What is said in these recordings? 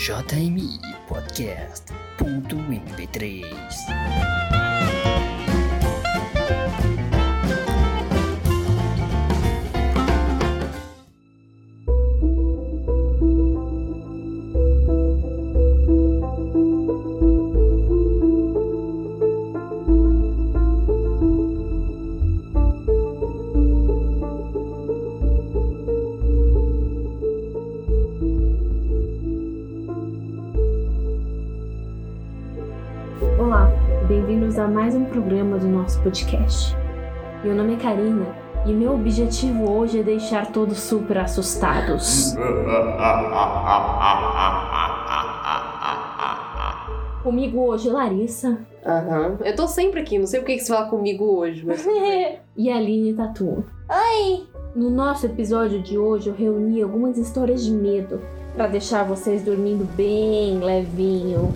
jmipodcast.mp3 podcast. Meu nome é Karina e meu objetivo hoje é deixar todos super assustados. Comigo hoje, Larissa Aham. Eu tô sempre aqui, não sei por que que você fala comigo hoje, mas. e a Aline Tatu. Oi! No nosso episódio de hoje, eu reuni algumas histórias de medo para deixar vocês dormindo bem levinho.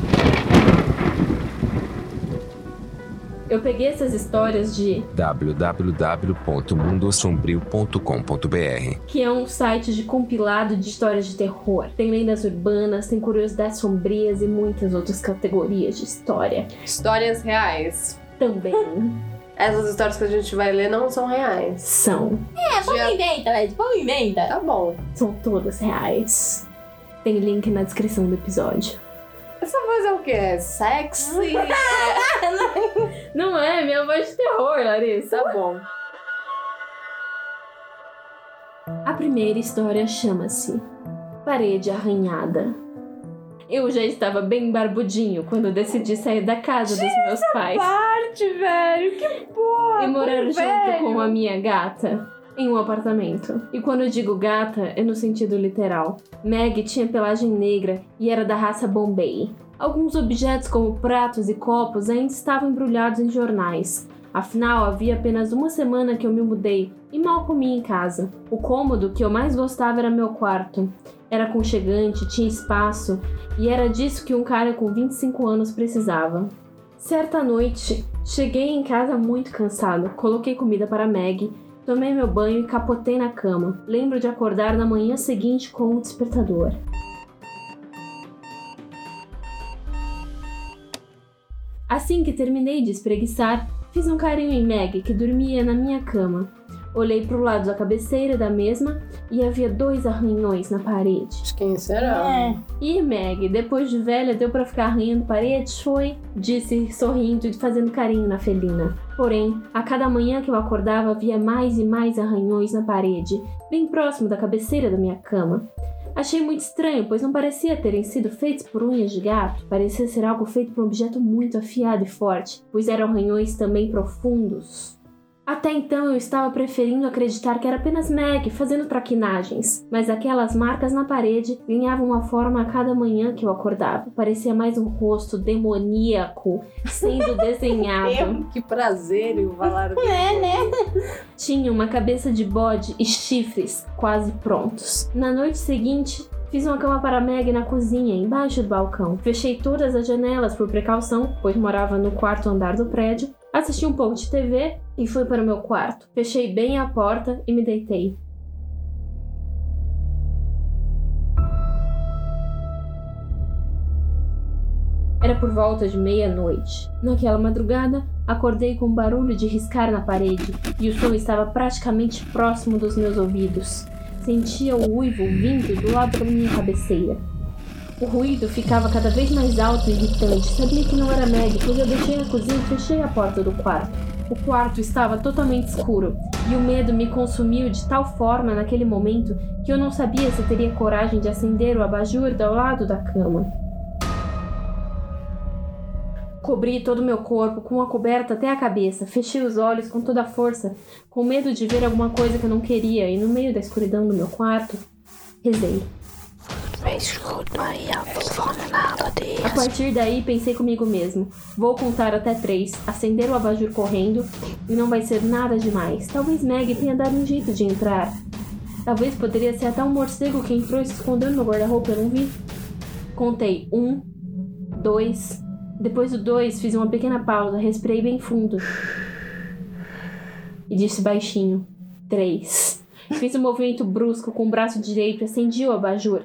Eu peguei essas histórias de www.mundosombrio.com.br que é um site de compilado de histórias de terror. Tem lendas urbanas, tem curiosidades sombrias e muitas outras categorias de história Histórias reais. também Essas histórias que a gente vai ler não são reais. são. Já- inventa, Led, vamos inventa. Tá bom. São todas reais. Tem link na descrição do episódio. Essa voz é o quê? É sexy? Não é minha voz de terror, Larissa. tá bom. A primeira história chama-se Parede Arranhada. Eu já estava bem barbudinho quando decidi sair da casa dos meus pais Parte, velho. Que porra. e morar junto velho. com a minha gata em um apartamento. E quando eu digo gata, é no sentido literal. Meg tinha pelagem negra e era da raça Bombay. Alguns objetos, como pratos e copos, ainda estavam embrulhados em jornais. Afinal, havia apenas uma semana que eu me mudei e mal comia em casa. O cômodo que eu mais gostava era meu quarto. Era aconchegante, tinha espaço e era disso que um cara com 25 anos precisava. Certa noite, cheguei em casa muito cansado, coloquei comida para Meg, tomei meu banho e capotei na cama. Lembro de acordar na manhã seguinte com um despertador. Assim que terminei de espreguiçar, fiz um carinho em Meg, que dormia na minha cama. Olhei para o lado da cabeceira da mesma e havia dois arranhões na parede. De Quem será? E Meg, depois de velha, deu pra ficar arranhando paredes? Foi? Disse, sorrindo e fazendo carinho na felina. Porém, a cada manhã que eu acordava havia mais e mais arranhões na parede, bem próximo da cabeceira da minha cama. Achei muito estranho, pois não parecia terem sido feitos por unhas de gato. Parecia ser algo feito por um objeto muito afiado e forte, pois eram arranhões também profundos. Até então eu estava preferindo acreditar que era apenas Meg fazendo traquinagens, mas aquelas marcas na parede ganhavam uma forma a cada manhã que eu acordava. Parecia mais um rosto demoníaco sendo desenhado. Que prazer em falar É, né? Tinha uma cabeça de bode e chifres quase prontos. Na noite seguinte, Fiz uma cama para Meg na cozinha, embaixo do balcão. Fechei todas as janelas por precaução, pois morava no quarto andar do prédio. Assisti um pouco de TV e fui para o meu quarto. Fechei bem a porta e me deitei. Era por volta de meia-noite. Naquela madrugada, acordei com um barulho de riscar na parede e o som estava praticamente próximo dos meus ouvidos. Sentia o uivo vindo do lado da minha cabeceira. O ruído ficava cada vez mais alto e irritante. Sabia que não era Meg, pois eu deixei a cozinha e fechei a porta do quarto. O quarto estava totalmente escuro e o medo me consumiu de tal forma naquele momento que eu não sabia se teria coragem de acender o abajur ao lado da cama. Cobri todo o meu corpo com a coberta até a cabeça, fechei os olhos com toda a força, com medo de ver alguma coisa que eu não queria, e no meio da escuridão do meu quarto, rezei. A partir daí pensei comigo mesmo: vou contar até três, acender o abajur correndo e não vai ser nada demais. Talvez Meg tenha dado um jeito de entrar. Talvez poderia ser até um morcego que entrou e se escondeu no meu guarda-roupa, eu não vi. Contei um, dois. Depois do dois, fiz uma pequena pausa, respirei bem fundo. E disse baixinho: três. Fiz um movimento brusco com o braço direito e acendi o abajur.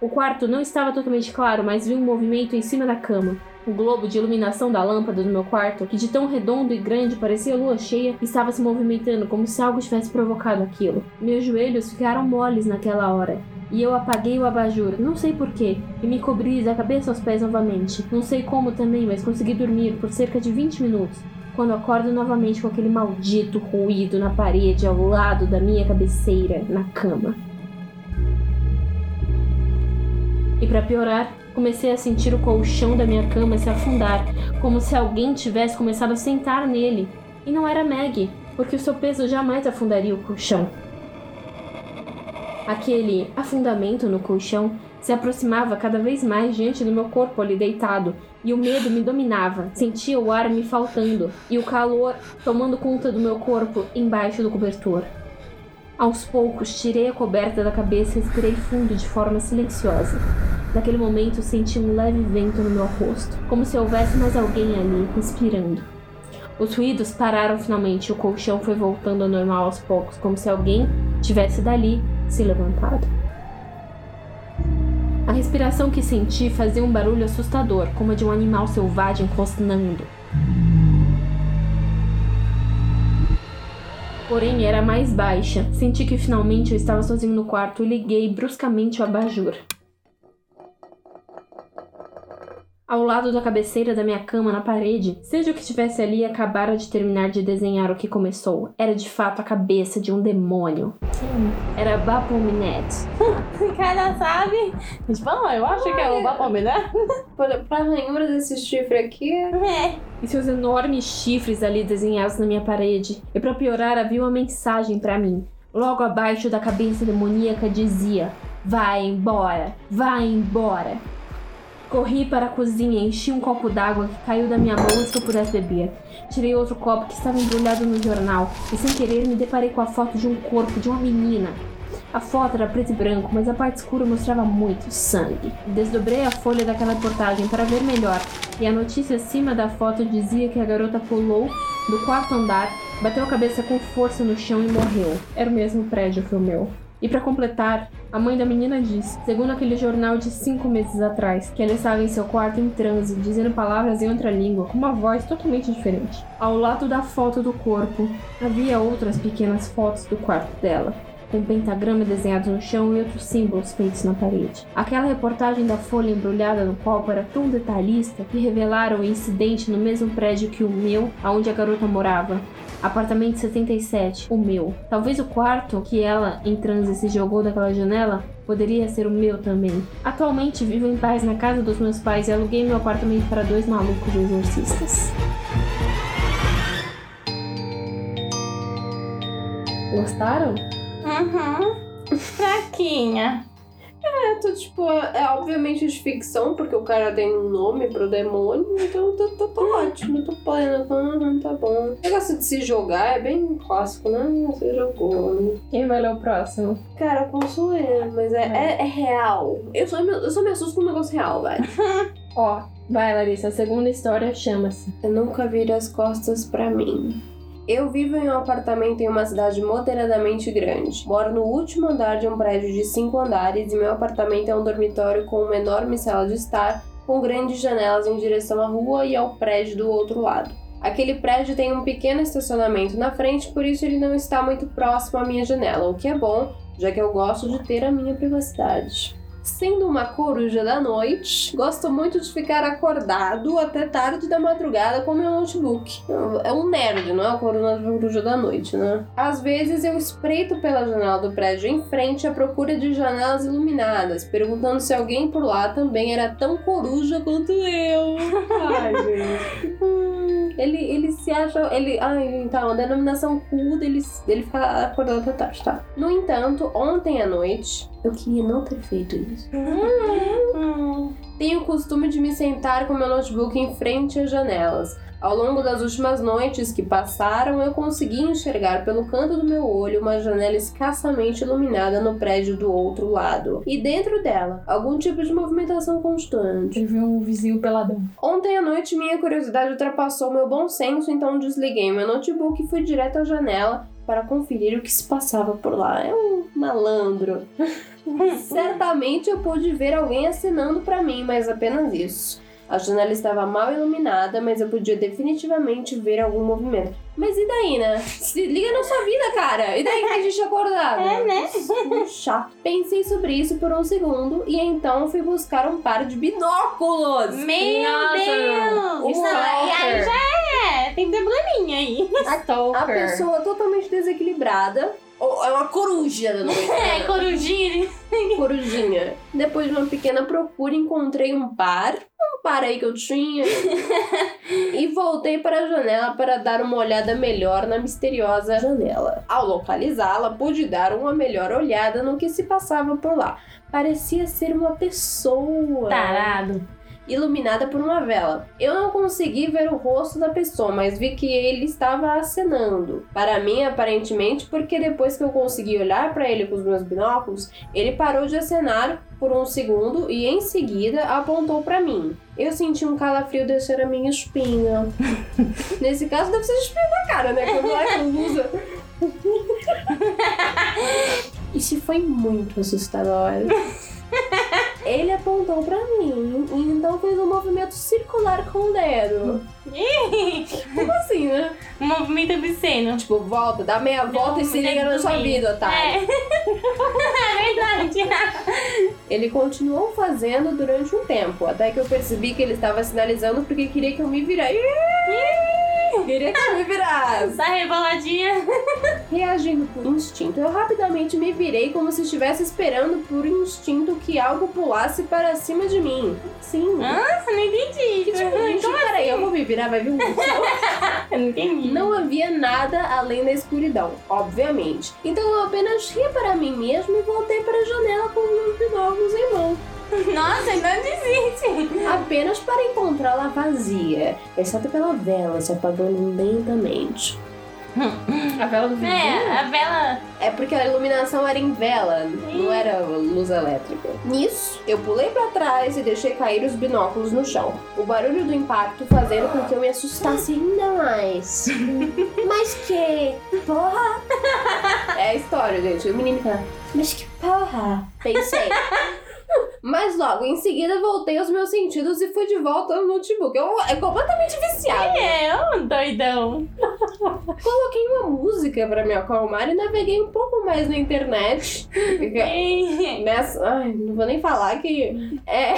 O quarto não estava totalmente claro, mas vi um movimento em cima da cama. O globo de iluminação da lâmpada do meu quarto, que de tão redondo e grande parecia lua cheia, estava se movimentando como se algo tivesse provocado aquilo. Meus joelhos ficaram moles naquela hora. E eu apaguei o abajur, não sei porquê, e me cobri da cabeça aos pés novamente. Não sei como também, mas consegui dormir por cerca de 20 minutos. Quando acordo novamente com aquele maldito ruído na parede ao lado da minha cabeceira, na cama. E para piorar, comecei a sentir o colchão da minha cama se afundar, como se alguém tivesse começado a sentar nele. E não era Maggie, porque o seu peso jamais afundaria o colchão. Aquele afundamento no colchão se aproximava cada vez mais diante do meu corpo ali deitado, e o medo me dominava. Sentia o ar me faltando e o calor tomando conta do meu corpo embaixo do cobertor. Aos poucos, tirei a coberta da cabeça e respirei fundo de forma silenciosa. Naquele momento, senti um leve vento no meu rosto, como se houvesse mais alguém ali, respirando. Os ruídos pararam finalmente e o colchão foi voltando ao normal aos poucos, como se alguém tivesse dali se levantado. A respiração que senti fazia um barulho assustador, como a de um animal selvagem rosnando. Porém, era mais baixa. Senti que finalmente eu estava sozinho no quarto e liguei bruscamente o abajur. Ao lado da cabeceira da minha cama na parede, seja o que estivesse ali, acabara de terminar de desenhar o que começou. Era de fato a cabeça de um demônio. Era Baphomet. Cara, sabe? Bom, eu acho que é o Baphomet. Pra, pra ranhura desse chifre aqui, É. e seus enormes chifres ali desenhados na minha parede. E para piorar, havia uma mensagem para mim. Logo abaixo da cabeça demoníaca dizia: Vai embora, vai embora. Corri para a cozinha, enchi um copo d'água que caiu da minha mão antes que eu pudesse beber. Tirei outro copo que estava embrulhado no jornal e, sem querer, me deparei com a foto de um corpo de uma menina. A foto era preto e branco, mas a parte escura mostrava muito sangue. Desdobrei a folha daquela reportagem para ver melhor, e a notícia acima da foto dizia que a garota pulou do quarto andar, bateu a cabeça com força no chão e morreu. Era o mesmo prédio que o meu. E para completar, a mãe da menina disse, segundo aquele jornal de cinco meses atrás, que ela estava em seu quarto em transe, dizendo palavras em outra língua, com uma voz totalmente diferente. Ao lado da foto do corpo, havia outras pequenas fotos do quarto dela, com um pentagrama desenhado no chão e outros símbolos feitos na parede. Aquela reportagem da folha embrulhada no copo era tão detalhista que revelaram o incidente no mesmo prédio que o meu, aonde a garota morava. Apartamento 77, o meu. Talvez o quarto que ela, em transe, se jogou daquela janela poderia ser o meu também. Atualmente vivo em paz na casa dos meus pais e aluguei meu apartamento para dois malucos exorcistas. Gostaram? Uhum. Fraquinha. é tudo tipo, é obviamente de ficção, porque o cara tem um nome pro demônio, então tô, tô, tô ótimo, tô plena, tô, uhum, tá bom. O negócio de se jogar é bem clássico, né? Você jogou, né? Quem vai ler o próximo? Cara, eu posso ler, mas é, é, é real. Eu só, me- eu só me assusto com um negócio real, velho. Ó, vai Larissa, a segunda história chama-se Eu nunca vire as costas pra mim. Eu vivo em um apartamento em uma cidade moderadamente grande. Moro no último andar de um prédio de cinco andares e meu apartamento é um dormitório com uma enorme sala de estar, com grandes janelas em direção à rua e ao prédio do outro lado. Aquele prédio tem um pequeno estacionamento na frente, por isso ele não está muito próximo à minha janela, o que é bom, já que eu gosto de ter a minha privacidade. Sendo uma coruja da noite, gosto muito de ficar acordado até tarde da madrugada com meu notebook. É um nerd, não é uma coruja da noite, né? Às vezes eu espreito pela janela do prédio em frente à procura de janelas iluminadas, perguntando se alguém por lá também era tão coruja quanto eu. Ai, gente. Ele, ele se acha. Ele, ai, então, a denominação cool dele, dele ficar acordado até tarde, tá? No entanto, ontem à noite, eu queria não ter feito isso. Hum. Tenho o costume de me sentar com meu notebook em frente às janelas. Ao longo das últimas noites que passaram, eu consegui enxergar pelo canto do meu olho uma janela escassamente iluminada no prédio do outro lado. E dentro dela, algum tipo de movimentação constante. Ele viu um vizinho peladão. Ontem à noite, minha curiosidade ultrapassou meu bom senso, então desliguei meu notebook e fui direto à janela, para conferir o que se passava por lá. É um malandro. Certamente eu pude ver alguém acenando para mim, mas apenas isso. A janela estava mal iluminada, mas eu podia definitivamente ver algum movimento. Mas e daí, né? Se liga na sua vida, cara! E daí que a gente acordava? É, né? Chato. Pensei sobre isso por um segundo e então fui buscar um par de binóculos. Meu Nossa, Deus! o Isso aí, aí já é. Tem probleminha aí. A Stalker. pessoa totalmente desequilibrada. É uma coruja da noite. É, corujinha. corujinha. Depois de uma pequena procura, encontrei um par. Um par aí que eu tinha. e voltei para a janela para dar uma olhada melhor na misteriosa janela. Ao localizá-la, pude dar uma melhor olhada no que se passava por lá. Parecia ser uma pessoa Tarado. Iluminada por uma vela. Eu não consegui ver o rosto da pessoa, mas vi que ele estava acenando. Para mim, aparentemente, porque depois que eu consegui olhar para ele com os meus binóculos, ele parou de acenar por um segundo e em seguida apontou para mim. Eu senti um calafrio descer a minha espinha. Nesse caso, deve ser espinha na cara, né? Quando é usa. Isso foi muito assustador. Ele apontou pra mim e então fez um movimento circular com o dedo. Como assim, né? Um movimento obsceno. Tipo, volta, dá meia volta e se liga na sua vida, tá? É. é verdade. Ele continuou fazendo durante um tempo, até que eu percebi que ele estava sinalizando porque queria que eu me virasse. Queria que eu me virasse. Tá reboladinha. Reagindo por instinto, eu rapidamente me virei como se estivesse esperando por instinto que algo pulasse para cima de mim. Sim. Nossa, não entendi. Que tipo, Como peraí, eu vou me virar, vai vir um. Eu não entendi. Não havia nada além da escuridão, obviamente. Então eu apenas ri para mim mesmo e voltei para a janela com os meus binóculos em mão. Nossa, não desiste. Apenas para encontrá-la vazia, exceto pela vela se apagando lentamente. A vela do vizinho? É, a vela. É porque a iluminação era em vela, não era luz elétrica. Nisso, eu pulei pra trás e deixei cair os binóculos no chão. O barulho do impacto fazendo com que eu me assustasse ainda mais. Mas que porra! É a história, gente. O menino fala, mas que porra! Pensei. Mas logo em seguida voltei aos meus sentidos e fui de volta ao notebook. Eu é completamente viciado. É, um doidão. Coloquei uma música pra me acalmar e naveguei um pouco mais na internet. Nessa. Ai, não vou nem falar que. É.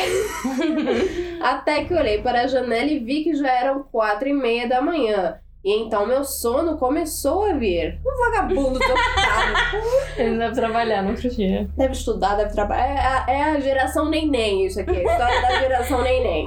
Até que olhei para a janela e vi que já eram quatro e meia da manhã. E então meu sono começou a vir. Um vagabundo topado. Ele deve trabalhar no outro dia. deve estudar, deve trabalhar. É, é a geração neném, isso aqui. A história da geração neném.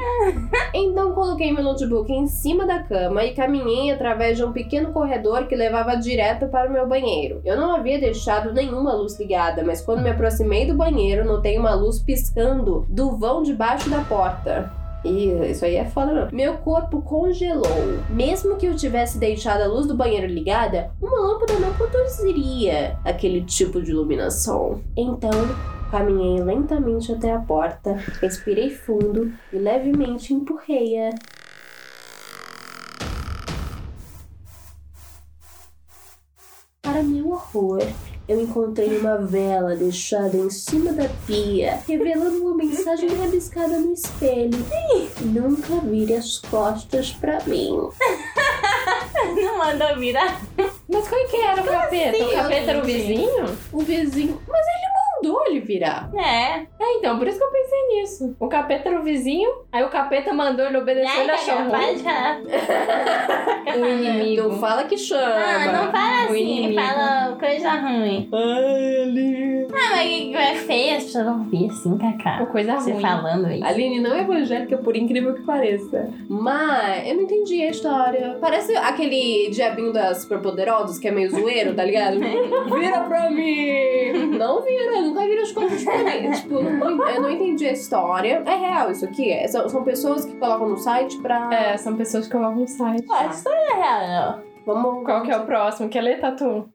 Então coloquei meu notebook em cima da cama e caminhei através de um pequeno corredor que levava direto para o meu banheiro. Eu não havia deixado nenhuma luz ligada, mas quando me aproximei do banheiro, notei uma luz piscando do vão debaixo da porta. Isso aí é foda não. Meu corpo congelou. Mesmo que eu tivesse deixado a luz do banheiro ligada, uma lâmpada não produziria aquele tipo de iluminação. Então, caminhei lentamente até a porta, respirei fundo e levemente empurrei-a. Para meu horror, eu encontrei uma vela deixada em cima da pia, revelando uma mensagem rabiscada no espelho. Nunca vire as costas pra mim. Não mandou virar. Mas qual que era o capeta? assim, o capeta era o vizinho? O vizinho. Mas ele mandou ele virar. É. É, então, por isso que eu pensei nisso. O capeta era o vizinho, aí o capeta mandou ele obedecer, ele achou ruim. O inimigo. Fala que chama. Ah, não fala O assim, inimigo. fala coisa ruim. Ai, Aline. Ah, mas que é feio, as pessoas vão ver assim, Cacá. Coisa Você ruim. falando isso. Aline não é evangélica, por incrível que pareça. Mas eu não entendi a história. Parece aquele diabinho das superpoderosas que é meio zoeiro, tá ligado? vira pra mim! Não vira, nunca vira as coisas pra mim. Tipo, eu não, eu não entendi a história. É real isso aqui? É, são, são pessoas que colocam no site pra. É, são pessoas que colocam no site. Pô, essa história é real, não. Vamos. Qual que é o próximo? Quer ler, Tatu?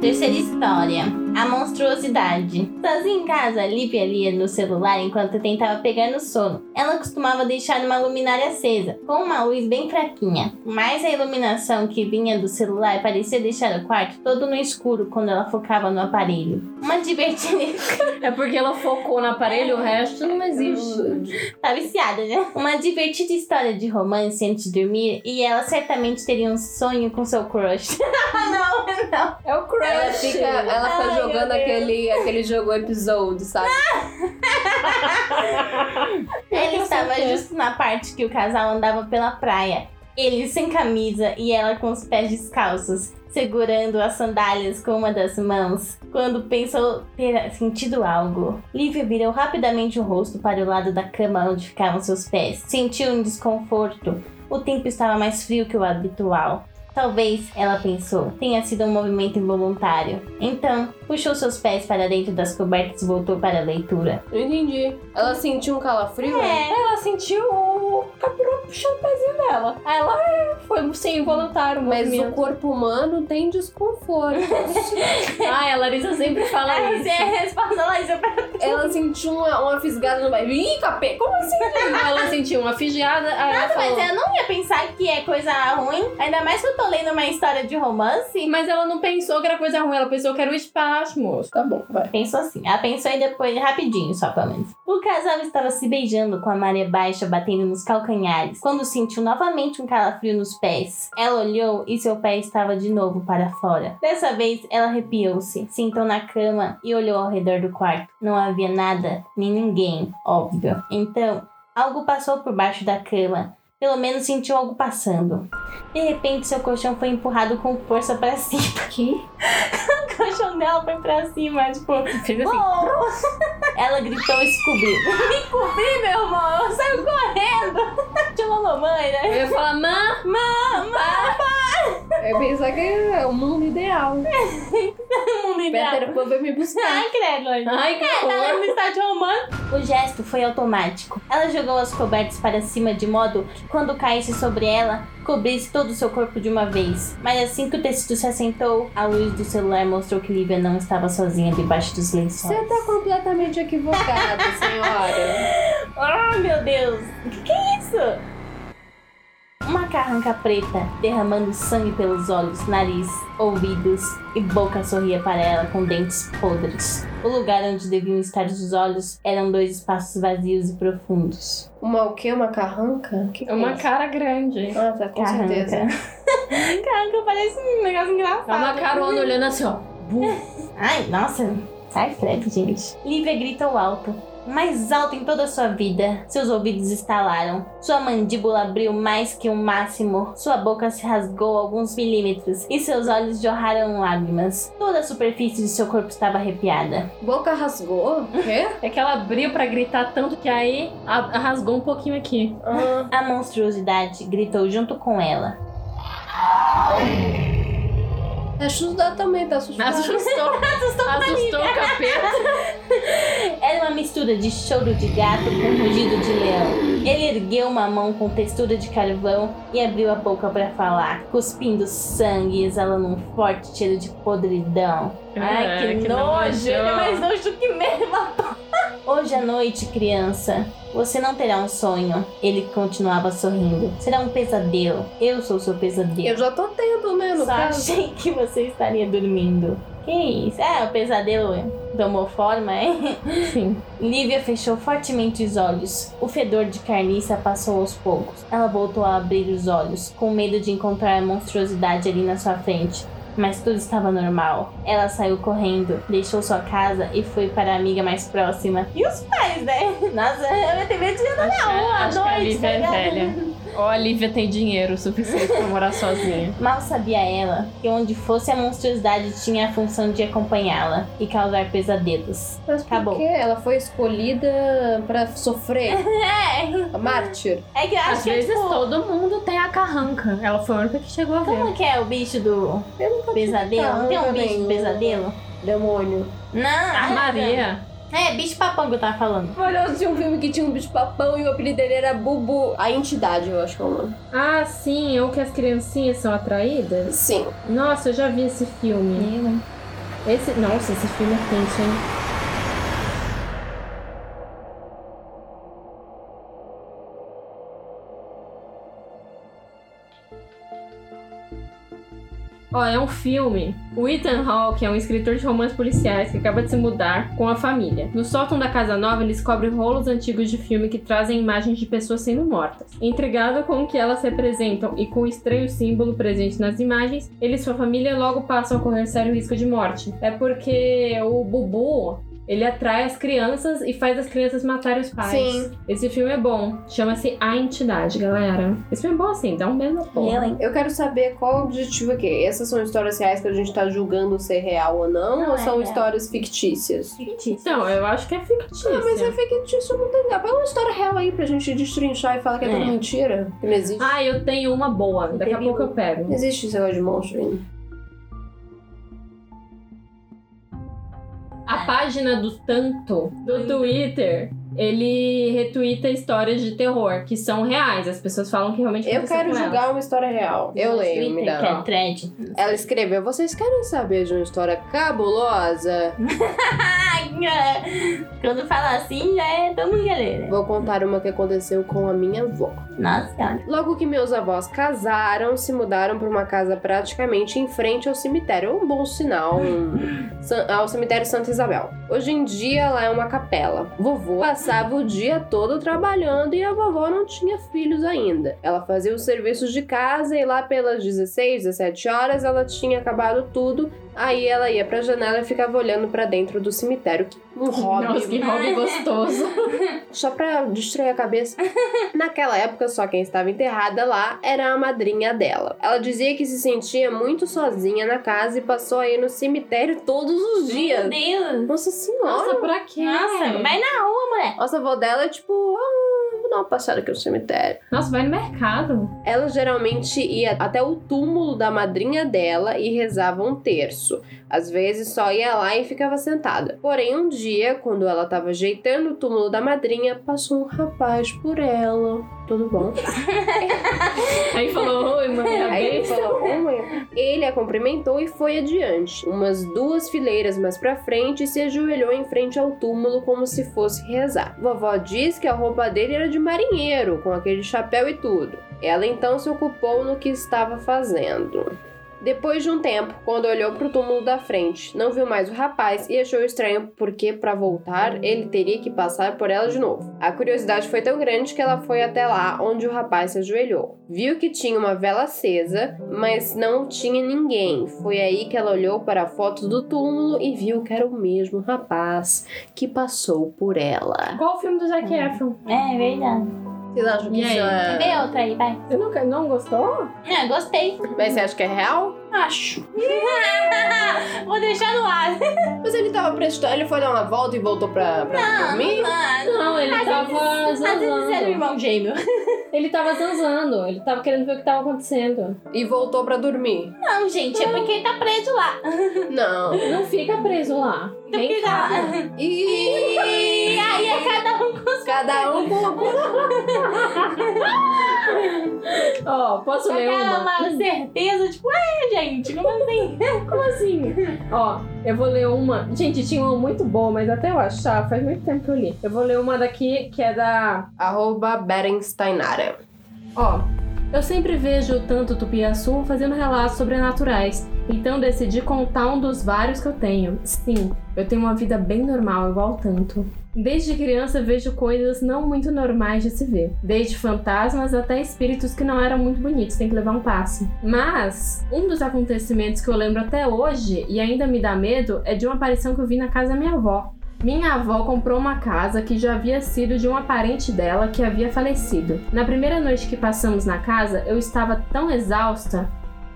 Terceira história. A monstruosidade. Sozinha em casa, Lívia lia no celular enquanto tentava pegar no sono. Ela costumava deixar uma luminária acesa, com uma luz bem fraquinha. Mas a iluminação que vinha do celular parecia deixar o quarto todo no escuro quando ela focava no aparelho. Uma divertida. É porque ela focou no aparelho, o resto não existe. tá viciada, né? Uma divertida história de romance antes de dormir e ela certamente teria um sonho com seu crush. não, não. É o crush. Ela fica, ela fica jogando aquele, aquele jogo episódio, sabe? Ela estava justo na parte que o casal andava pela praia. Ele sem camisa e ela com os pés descalços, segurando as sandálias com uma das mãos, quando pensou ter sentido algo. Lívia virou rapidamente o rosto para o lado da cama onde ficavam seus pés. Sentiu um desconforto. O tempo estava mais frio que o habitual. Talvez, ela pensou, tenha sido um movimento involuntário. Então, puxou seus pés para dentro das cobertas e voltou para a leitura. Não entendi. Ela sentiu um calafrio? É, Ela sentiu o capurão puxando o pezinho dela. Aí ela é, foi sem involuntário o Mas o corpo humano tem desconforto. Ai, a Larissa sempre fala essa isso. é a resposta, Laísa. ela sentiu uma, uma fisgada no bairro. Ih, capê, como assim? Ela sentiu uma figiada, aí ela falou... mas eu não ia pensar que é coisa ruim. Ainda mais que eu tô lendo uma história de romance. Mas ela não pensou que era coisa ruim, ela pensou que era o espaço, moço. Tá bom, vai. Pensou assim. Ela pensou e depois, rapidinho só, pelo menos. O casal estava se beijando com a maré baixa batendo nos calcanhares, quando sentiu novamente um calafrio nos pés. Ela olhou e seu pé estava de novo para fora. Dessa vez, ela arrepiou-se, sentou na cama e olhou ao redor do quarto. Não havia nada, nem ninguém, óbvio. Então, algo passou por baixo da cama. Pelo menos sentiu algo passando. De repente, seu colchão foi empurrado com força para cima. Que? O colchão dela foi pra cima, tipo, Fez assim. Oh! Ela gritou e se cobriu. Me cobri, meu irmão! Eu saio correndo! Uma mamãe, Eu né? ia falar, mãe, Mamãe! Eu pensar que é o mundo ideal. O mundo ideal. Peter Pan vai me buscar. Ai, credo. Ai que É, tá horror. lendo no estádio romano. O gesto foi automático. Ela jogou as cobertas para cima de modo que quando caísse sobre ela, cobrisse todo o seu corpo de uma vez. Mas assim que o tecido se assentou, a luz do celular mostrou que Lívia não estava sozinha debaixo dos lençóis. Você tá completamente equivocada, senhora. Oh, meu Deus! O que, que é isso? Uma carranca preta derramando sangue pelos olhos, nariz, ouvidos e boca sorria para ela com dentes podres. O lugar onde deviam estar os olhos eram dois espaços vazios e profundos. Uma o quê? Uma carranca? Que que É uma isso? cara grande. Ah, tá, com Carranca. certeza. Carranca parece um negócio engraçado. É uma carona olhando assim, ó. Ai, nossa. Sai, credo, gente. Lívia gritou alto. Mais alto em toda a sua vida. Seus ouvidos estalaram. Sua mandíbula abriu mais que o máximo. Sua boca se rasgou alguns milímetros. E seus olhos jorraram lágrimas. Toda a superfície de seu corpo estava arrepiada. Boca rasgou? O quê? É que ela abriu pra gritar tanto que aí a- rasgou um pouquinho aqui. Ah, A monstruosidade gritou junto com ela. assustar também, tá assustado. Assustou. Assustou o capeta. Mistura de choro de gato com rugido de leão. Ele ergueu uma mão com textura de carvão e abriu a boca para falar, cuspindo sangue e exalando um forte cheiro de podridão. Ai, É, que, que nojo! nojo. Ele é mais nojo que mesmo. Hoje à noite, criança, você não terá um sonho. Ele continuava sorrindo. Será um pesadelo. Eu sou seu pesadelo. Eu já tô tendo, né, no Só caso. achei que você estaria dormindo. Que isso? É, o pesadelo tomou forma, hein? Sim. Lívia fechou fortemente os olhos. O fedor de carniça passou aos poucos. Ela voltou a abrir os olhos, com medo de encontrar a monstruosidade ali na sua frente. Mas tudo estava normal. Ela saiu correndo, deixou sua casa e foi para a amiga mais próxima. E os pais, né? Nossa, eu ia ter medo de andar Acho, na rua à acho que a noite, Lívia tá é ligado? Ou a Lívia tem dinheiro suficiente pra morar sozinha. Mal sabia ela que onde fosse a monstruosidade tinha a função de acompanhá-la e causar pesadelos. Mas por Acabou. quê? Ela foi escolhida pra sofrer? É, mártir? é que eu acho Às que é, vezes tipo, todo mundo tem a carranca. Ela foi a única que chegou a ver. Como que é o bicho do pesadelo? Não tem um bicho do pesadelo? Demônio. Não, A é-. É, bicho papão que eu tava falando. Olha, eu tinha um filme que tinha um bicho papão e o apelido dele era Bubu. A entidade, eu acho que é o nome. Ah, sim, ou que as criancinhas são atraídas? Sim. Nossa, eu já vi esse filme. Esse, nossa, esse filme é tenso, hein? Ó, é um filme. O Ethan Hawke é um escritor de romances policiais que acaba de se mudar com a família. No sótão da casa nova, ele descobre rolos antigos de filme que trazem imagens de pessoas sendo mortas. Intrigado com o que elas representam e com o estranho símbolo presente nas imagens, ele e sua família logo passam a correr sério risco de morte. É porque o Bubu ele atrai as crianças e faz as crianças matarem os pais. Sim. Esse filme é bom. Chama-se A Entidade, galera. Esse filme é bom assim, dá um beijo na porra. Eu, quero saber qual o objetivo aqui. Essas são histórias reais que a gente tá julgando ser real ou não, Não, ou é são real. histórias fictícias? Fictício. Então, eu acho que é fictício. Ah, mas é fictício, não tem. Pega uma história real aí pra gente destrinchar e falar que é, tudo É. mentira. Que não existe. Ah, eu tenho uma boa. Daqui a pouco um- eu pego. Não existe esse negócio de monstro ainda. A página do Tanto, do Twitter, ele retuita histórias de terror que são reais. As pessoas falam que realmente Eu quero com julgar uma história real. Eu No leio, me dá. Que é thread. Ela escreveu: Vocês querem saber de uma história cabulosa? Quando fala assim, já é tamo galera. Vou contar uma que aconteceu com a minha avó. Nossa senhora. Logo que meus avós casaram, se mudaram para uma casa praticamente em frente ao cemitério. Um bom sinal. Um... Ao cemitério Santa Isabel. Hoje em dia lá é uma capela. Vovô passava o dia todo trabalhando e a vovó não tinha filhos ainda. Ela fazia os serviços de casa e lá pelas 16, 17 horas ela tinha acabado tudo. Aí ela ia pra janela e ficava olhando pra dentro do cemitério. Um hobby. Nossa, que hobby gostoso. Só pra distrair a cabeça. Naquela época, só quem estava enterrada lá era a madrinha dela. Ela dizia que se sentia muito sozinha na casa e passou a ir no cemitério todos os Meu dias. Deus. Nossa senhora! Nossa, pra quê? Nossa, vai na rua, mulher. Nossa avó dela é tipo, ah, dar uma passada aqui no cemitério. Nossa, vai no mercado. Ela geralmente ia até o túmulo da madrinha dela e rezava um terço. Às vezes só ia lá e ficava sentada. Porém, um dia, quando ela estava ajeitando o túmulo da madrinha, passou um rapaz por ela. Tudo bom? Aí falou, oi, mãe, a Aí ele falou, "Ô, mãe." Ele a cumprimentou e foi adiante. Umas duas fileiras mais pra frente e se ajoelhou em frente ao túmulo como se fosse rezar. Vovó diz que a roupa dele era de marinheiro, com aquele chapéu e tudo. Ela então se ocupou no que estava fazendo. Depois de um tempo, quando olhou para o túmulo da frente, não viu mais o rapaz e achou estranho porque, para voltar, ele teria que passar por ela de novo. A curiosidade foi tão grande que ela foi até lá onde o rapaz se ajoelhou. Viu que tinha uma vela acesa, mas não tinha ninguém. Foi aí que ela olhou para a foto do túmulo e viu que era o mesmo rapaz que passou por ela. Qual o filme do Zac Efron? É verdade. Vocês acham que isso aí? Vê é... outra aí, vai. Você nunca, não gostou? Ah, gostei. Mas você acha que é real? Acho. Vou deixar no ar. Mas ele tava prestando, ele foi dar uma volta e voltou pra, pra dormir? Mano. Não, ele Às tava vezes- Às vezes era o zanzando. irmão gêmeo. Ele tava zanzando. Ele tava querendo ver o que tava acontecendo. E voltou pra dormir? Não, gente, é porque ele tá preso lá. Não. Não fica preso lá. Vem cá. E E aí é cada um com cada um com Ó, posso ler uma? uma certeza, tipo, é, gente, como assim? Como assim? Ó, eu vou ler uma. Gente, tinha uma muito boa, mas até eu achar, faz muito tempo que eu li. Eu vou ler uma daqui que é da. arroba Berensteinara. Ó, eu sempre vejo tanto Tupiaçu fazendo relatos sobrenaturais, então decidi contar um dos vários que eu tenho. Sim, eu tenho uma vida bem normal, igual tanto. Desde criança vejo coisas não muito normais de se ver, desde fantasmas até espíritos que não eram muito bonitos, tem que levar um passe. Mas um dos acontecimentos que eu lembro até hoje e ainda me dá medo é de uma aparição que eu vi na casa da minha avó. Minha avó comprou uma casa que já havia sido de uma parente dela que havia falecido. Na primeira noite que passamos na casa, eu estava tão exausta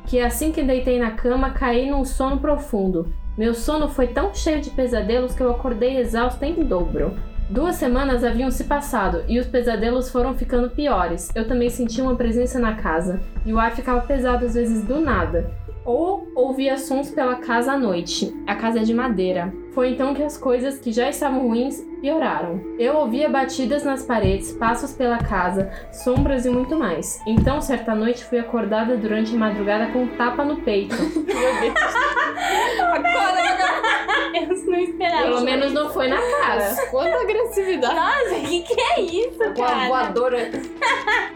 que assim que deitei na cama caí num sono profundo. Meu sono foi tão cheio de pesadelos que eu acordei exausta em dobro. Duas semanas haviam se passado e os pesadelos foram ficando piores. Eu também senti uma presença na casa e o ar ficava pesado às vezes do nada. Ou ouvia sons pela casa à noite. A casa é de madeira. Foi então que as coisas que já estavam ruins pioraram. Eu ouvia batidas nas paredes, passos pela casa, sombras e muito mais. Então, certa noite, fui acordada durante a madrugada com um tapa no peito. Acorda, menos não esperava. Pelo menos não foi na cara. Quanta agressividade. Nossa, o que, que é isso, Com a cara? voadora.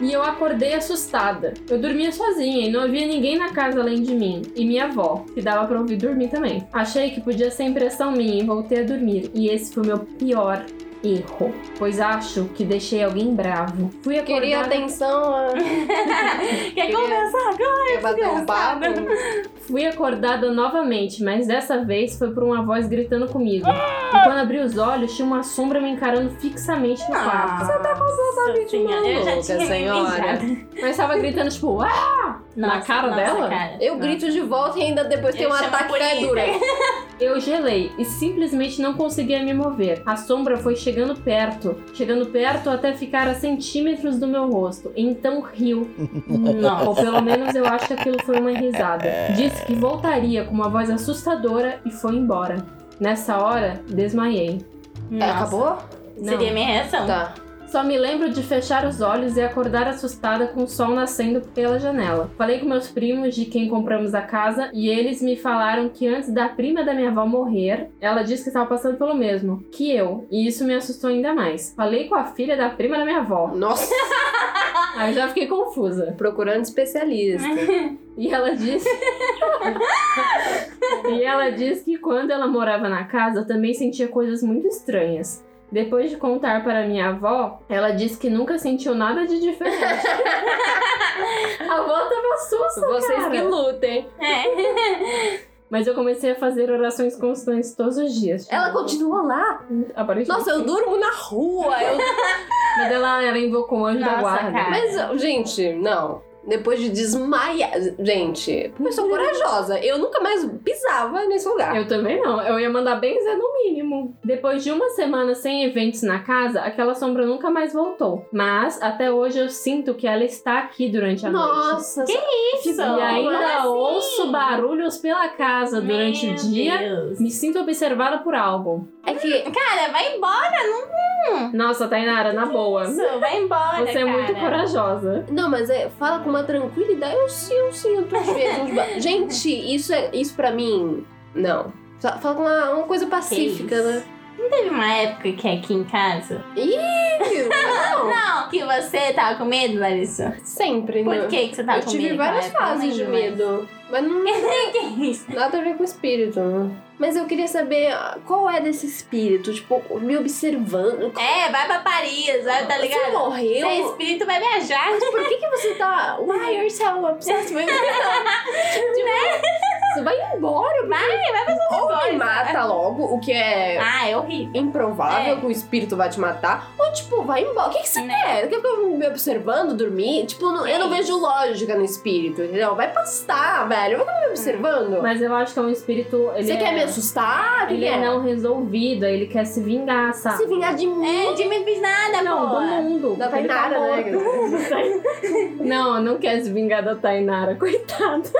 E eu acordei assustada. Eu dormia sozinha e não havia ninguém na casa além de mim e minha avó, que dava pra ouvir dormir também. Achei que podia ser impressão minha e voltei a dormir. E esse foi o meu pior erro, pois acho que deixei alguém bravo. Fui acordada... Queria atenção. ah, Quer Queria- conversar agora? Quer bater um papo. Fui acordada novamente, mas dessa vez foi por uma voz gritando comigo. E quando abri os olhos, tinha uma sombra me encarando fixamente no quarto. Você tá completamente maluca, Eu já tinha senhora. Mas tava gritando, tipo, ah! Na Nossa, cara nossa, dela? cara. Eu grito de volta e ainda depois tem um ataque caidura. Eu gelei e simplesmente não conseguia me mover. A sombra foi chegando perto, chegando perto até ficar a centímetros do meu rosto. Então riu. Nossa. Ou pelo menos eu acho que aquilo foi uma risada. Disse que voltaria com uma voz assustadora e foi embora. Nessa hora, desmaiei. É, Nossa. acabou? Não. Seria minha reação. Tá. Só me lembro de fechar os olhos e acordar assustada com o sol nascendo pela janela. Falei com meus primos de quem compramos a casa e eles me falaram que antes da prima da minha avó morrer, ela disse que estava passando pelo mesmo que eu, e isso me assustou ainda mais. Falei com a filha da prima da minha avó. Nossa, Aí eu já fiquei confusa. procurando especialista. E ela disse. e ela disse que quando ela morava na casa também sentia coisas muito estranhas. Depois de contar para minha avó, ela disse que nunca sentiu nada de diferente. a avó tava sussa, Vocês cara. que lutem. É. Mas eu comecei a fazer orações constantes todos os dias. Ela continua lá? Aparentemente. Nossa, eu durmo na rua. Eu... Mas ela, ela invocou o anjo da Nossa, guarda. cara. Mas, gente, não. Depois de desmaiar. Gente, eu sou corajosa. Eu nunca mais pisava nesse lugar. Eu também não. Eu ia mandar benzer no mínimo. Depois de uma semana sem eventos na casa, aquela sombra nunca mais voltou. Mas até hoje eu sinto que ela está aqui durante a noite. Nossa, Que isso? E ainda assim? ouço barulhos pela casa durante Meu o dia. Deus. Me sinto observada por algo. é que Cara, vai embora, Nossa, Tainara, na boa. isso. Vai embora, Você é cara. muito corajosa. Não, mas é, fala com uma tranquilidade. Eu, sim- eu sinto às vezes. Gente, isso, é, isso pra mim. Não. Fa- Fala uma, uma coisa pacífica, né? Não teve uma época que aqui em casa... Ih, não. Não, que você tava com medo, Larissa? Sempre, Por né? que, que você tava Eu com tive medo? várias naquela época? fases de Eu medo. Mas não nada a ver com espírito. né? Mas eu queria saber ah, qual é desse espírito, tipo, me observando. É, vai pra Paris, vai, tá Você ligado? morreu? Seu espírito vai viajar. Por que, que você tá. Why you're so obsessed with tipo, Você vai embora, Vai, vai pra ou coisa. me mata logo, o que é Ah, é horrível. improvável É. que o espírito vai te matar, ou tipo, vai embora. O que, que você Né? quer? Quer ficar me observando, dormir? Tipo, não- eu não É vejo lógica no espírito, entendeu? Vai pastar, velho. Vai ficar me observando. Mas eu acho que é um espírito. Ele você é, quer me assustar? Ele é é? não resolvido, ele quer se vingar, sabe? Se vingar de mim. É, de mim não fiz nada, Não, pô. do mundo. Da tá Tainara, né? morto. Não, não quer se vingar da Tainara, coitada.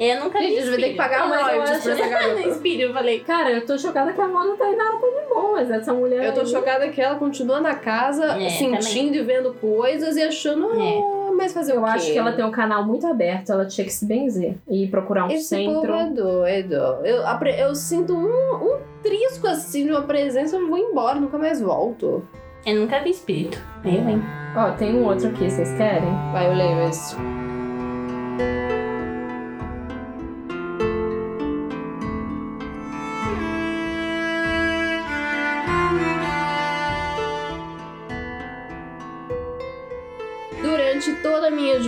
Eu nunca vi Gente, você vai ter que pagar mas eu royalties pra acho- essa No garota. espírito, eu falei. Cara, eu tô chocada que a avó da Tainara tá de boas. Essa mulher. Eu tô aí- chocada que ela continua na casa, É, sentindo e vendo coisas e achando, É. ah, mas fazer Eu o quê? acho que ela tem um canal muito aberto, ela tinha que se benzer e procurar um Esse centro. povo é doido. Eu, eu sinto um, um trisco assim de uma presença, eu vou embora, nunca mais volto. Eu nunca vi espírito. Eu, hein? Ó, tem um outro aqui, vocês querem? Vai, eu leio esse.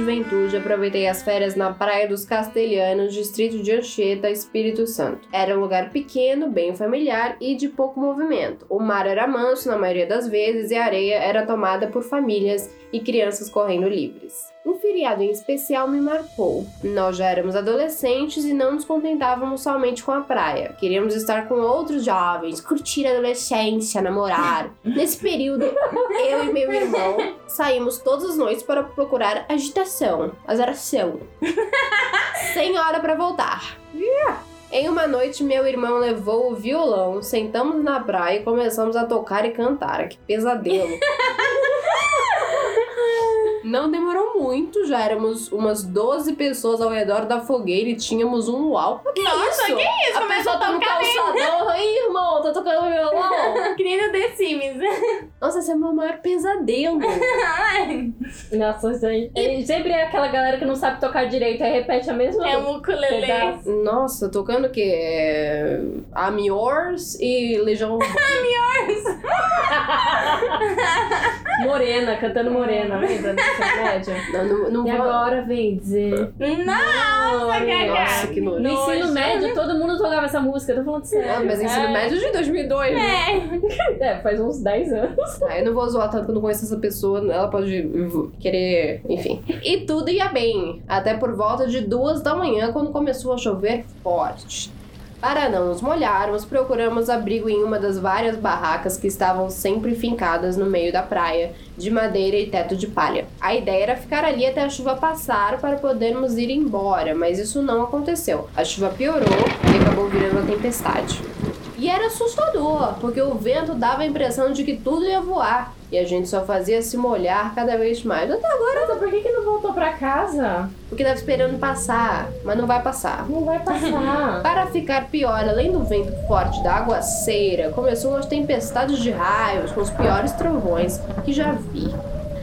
Juventude, aproveitei as férias na Praia dos Castelhanos, distrito de Anchieta, Espírito Santo. Era um lugar pequeno, bem familiar e de pouco movimento. O mar era manso na maioria das vezes e a areia era tomada por famílias e crianças correndo livres. Um feriado em especial me marcou. Nós já éramos adolescentes e não nos contentávamos somente com a praia. Queríamos estar com outros jovens, curtir a adolescência, namorar. Nesse período, eu e meu irmão saímos todas as noites para procurar agitação, azaração. Sem hora para voltar. Em uma noite, meu irmão levou o violão, sentamos na praia e começamos a tocar e cantar. Que pesadelo. Não demorou muito, já éramos umas 12 pessoas ao redor da fogueira e tínhamos um uau. Que Nossa, isso? que isso? A Começou pessoa tá no calçadão. Ih, irmão, tá tocando violão. Que nem no The Sims. Nossa, esse é o meu maior pesadelo. Nossa, gente. E sempre é aquela galera que não sabe tocar direito, aí repete a mesma É um ukulele. pedaço. Nossa, tocando o quê? É, I'm Yours e Legião Urbana. Morena, cantando Morena, lembra? Não, não, não E vou- agora vem dizer. Nossa, Nossa, Cacá. que nojo. No ensino médio, todo mundo tocava essa música, tô falando sério. Ah, mas ensino É. médio de 2002, né? É. É, faz uns 10 anos. Ah, eu não vou zoar tanto que eu não conheço essa pessoa, ela pode querer, enfim. E tudo ia bem, até por volta de duas da manhã, quando começou a chover forte. Para não nos molharmos, procuramos abrigo em uma das várias barracas que estavam sempre fincadas no meio da praia, de madeira e teto de palha. A ideia era ficar ali até a chuva passar para podermos ir embora, mas isso não aconteceu. A chuva piorou e acabou virando uma tempestade. E era assustador, porque o vento dava a impressão de que tudo ia voar. E a gente só fazia se molhar cada vez mais. Até agora, Nossa, por que, que não voltou pra casa? porque tava esperando passar, mas não vai passar. Não vai passar. Para ficar pior, além do vento forte da aguaceira, começou as tempestades de raios com os piores trovões que já vi.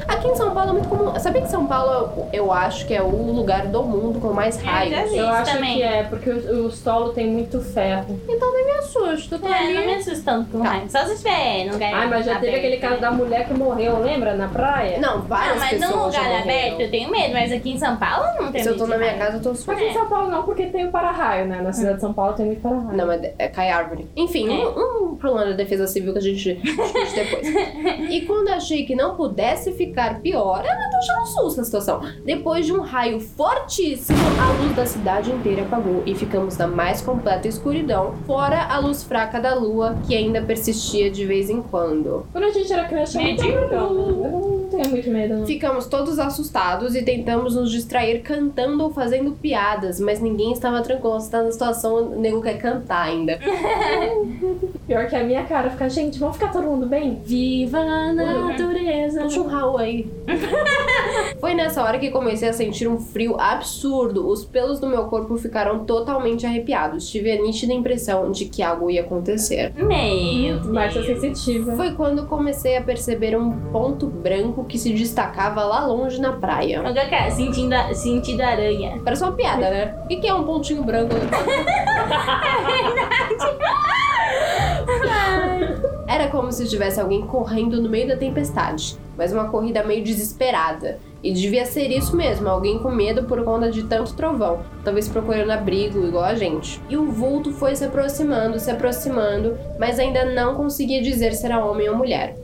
Aqui em São Paulo é muito comum. Sabia que São Paulo eu acho que é o lugar do mundo com mais já raios? vi. Eu acho também. que é, porque o, o solo tem muito ferro. Então nem me assusto. Eu tô É, ali. não me assusta tanto com raio. Só se estiver num lugar Ai, mas já teve aberto. aquele caso da mulher que morreu, lembra? Na praia? Não, várias Não, mas pessoas num lugar aberto eu tenho medo, mas aqui em São Paulo não tem Se eu tô na minha raio. casa, eu tô Aqui super em São Paulo não, porque tem o para-raio, né? Na cidade de São Paulo tem muito para-raio. Não, mas é, cai árvore. Enfim, É. um, um problema da defesa civil que a gente discute depois. e quando achei que não pudesse ficar pior, ela tá achando susto a situação. Depois de um raio fortíssimo, a luz da cidade inteira apagou e ficamos na mais completa escuridão, fora a luz fraca da lua que ainda persistia de vez em quando. Quando a gente era criança, Medinho. Não tenho muito medo, não. Ficamos todos assustados e tentamos nos distrair cantando ou fazendo piadas, mas ninguém estava tranquilo. Você tá na situação, o nego quer cantar ainda. Pior que a minha cara fica, gente, vamos ficar todo mundo bem? Viva a natureza. Puxa um Raul aí. Foi nessa hora que comecei a sentir um frio absurdo. Os pelos do meu corpo ficaram totalmente arrepiados. Tive a nítida impressão de que algo ia acontecer. Meu Marcia Deus. sensitiva. Foi quando comecei a perceber um ponto branco que se destacava lá longe na praia. Ô, Cacá, sentindo, a- sentindo aranha. Parece uma piada, né? O que que é um pontinho branco? Era como se tivesse alguém correndo no meio da tempestade, mas uma corrida meio desesperada. E devia ser isso mesmo, alguém com medo por conta de tanto trovão, talvez procurando abrigo igual a gente. E o vulto foi se aproximando, se aproximando, mas ainda não conseguia dizer se era homem ou mulher.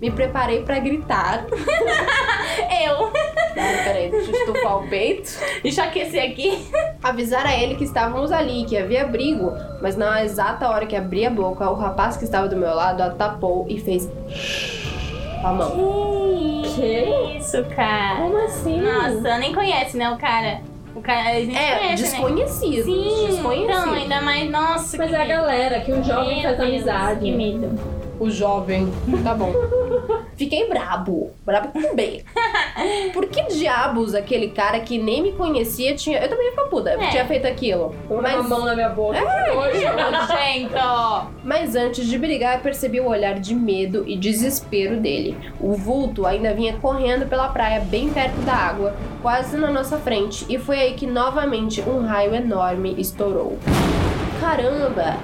Me preparei pra gritar. Eu. Peraí, peraí, deixa eu estufar o peito. Deixa eu aquecer aqui. avisar a ele que estávamos ali, que havia abrigo, mas na exata hora que abri a boca, o rapaz que estava do meu lado a tapou e fez com a mão. Que? isso, cara? Como assim? Nossa, nem conhece, né, o cara? O cara, eles nem É, conhecem, né? desconhecido. Sim, desconhecido. então, ainda mais, nossa, Mas que é a galera, que o jovem Meu faz Deus, amizade. Que medo. O jovem. Tá bom. Fiquei brabo. Brabo com B. Por que diabos aquele cara que nem me conhecia tinha. Eu também ia ficar puta. É. Tinha feito aquilo. Colocar Mas, a mão na minha boca. Gente, ó. mas antes de brigar, percebi o olhar de medo e desespero dele. O vulto ainda vinha correndo pela praia, bem perto da água, quase na nossa frente, e foi aí que novamente um raio enorme estourou. Caramba!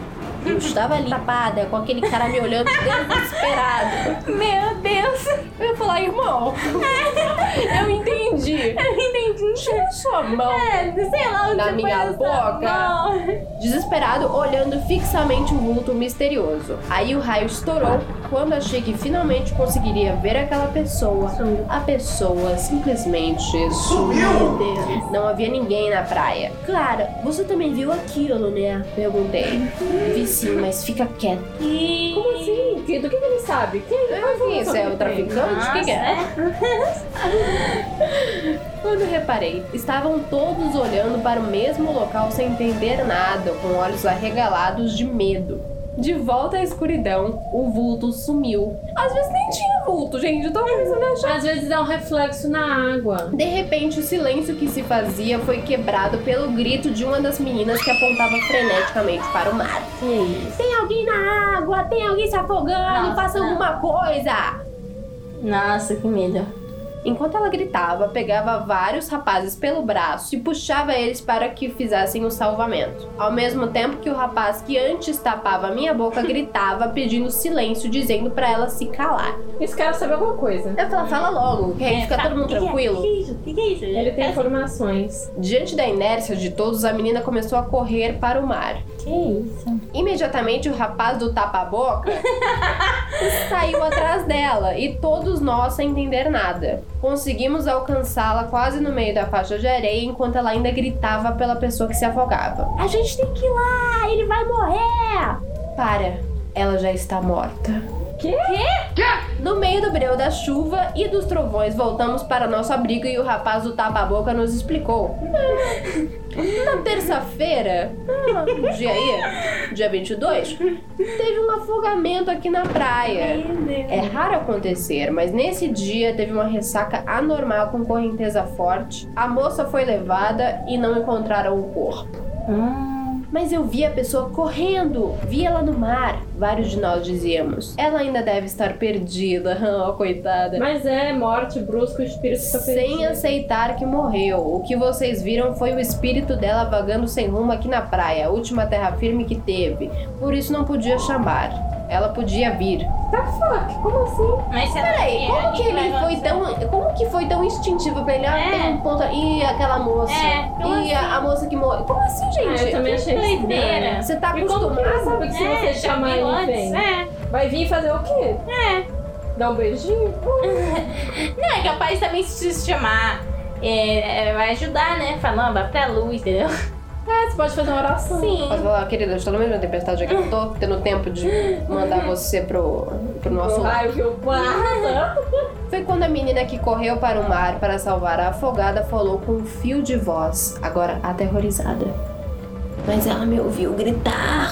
Eu estava ali tapada, com aquele cara me olhando desesperado. Meu Deus. Eu ia falar, irmão. Eu entendi. Eu entendi. Tira sua mão. É, sei lá onde Na minha boca. Desesperado, olhando fixamente o vulto misterioso. Aí o raio estourou quando achei que finalmente conseguiria ver aquela pessoa. A pessoa simplesmente sumiu. Meu Deus. Não havia ninguém na praia. Clara, você também viu aquilo, né? Perguntei. Vi sim, mas fica quieto. Como assim? Que- Do que, que ele sabe? Quem Eu vi, isso é o traficante? O que, que é? Quando reparei, estavam todos olhando para o mesmo local sem entender nada, com olhos arregalados de medo. De volta à escuridão, o vulto sumiu. Às vezes nem tinha vulto, gente. Eu tava começando a achar. Às vezes é um reflexo na água. De repente, o silêncio que se fazia foi quebrado pelo grito de uma das meninas que apontava freneticamente para o mar. Que isso? Tem alguém na água! Tem alguém se afogando! Nossa, Faça não. alguma coisa! Nossa, que medo. Enquanto ela gritava, pegava vários rapazes pelo braço e puxava eles para que fizessem o salvamento. Ao mesmo tempo que o rapaz que antes tapava minha boca gritava pedindo silêncio, dizendo para ela se calar. Esse cara sabe alguma coisa. Eu falava, fala logo, que aí fica tá- todo mundo que é? tranquilo. Que é isso? Que é isso? Ele tem É- informações. Diante da inércia de todos, a menina começou a correr para o mar. Que isso? Imediatamente o rapaz do tapa-boca saiu atrás dela e todos nós sem entender nada. Conseguimos alcançá-la quase no meio da faixa de areia enquanto ela ainda gritava pela pessoa que se afogava. A gente tem que ir lá, ele vai morrer! Para, ela já está morta. Quê? No meio do breu da chuva e dos trovões, voltamos para nosso abrigo e o rapaz do tapa-boca nos explicou. Na terça-feira, ah, dia aí, dia 22, teve um afogamento aqui na praia. É raro acontecer, mas nesse dia teve uma ressaca anormal com correnteza forte. A moça foi levada e não encontraram o corpo. Hum, Mas eu vi a pessoa correndo, vi ela no mar. Vários de nós dizíamos. Ela ainda deve estar perdida, oh, coitada. Mas é morte brusca, o espírito Sem perdido. aceitar que morreu. O que vocês viram foi o espírito dela vagando sem rumo aqui na praia, a última terra firme que teve. Por isso não podia chamar. Ela podia vir. Tá fuck, como assim? mas Peraí, como que ele foi tão. Como que foi tão instintivo pra ele? Ah, É. tem um ponto. E aquela moça? É, como e a, assim? a moça que morreu? Como assim, Ah, gente? eu também achei estranho. Você tá E como sabe que se É, você já chamar ele antes. vem? É. Vai vir fazer o quê? É. Dar um beijinho? Não, é capaz também se se chamar. é, é, vai ajudar, né? Falar, não, vai pra luz, entendeu? É, você pode fazer uma oração. Sim. Posso falar, querida, eu estou no mesmo tempestade aqui. Eu tô tendo tempo de mandar você pro, pro nosso O raio que eu passa. Foi quando a menina que correu para o mar para salvar a afogada falou com um fio de voz, agora aterrorizada. Mas ela me ouviu gritar.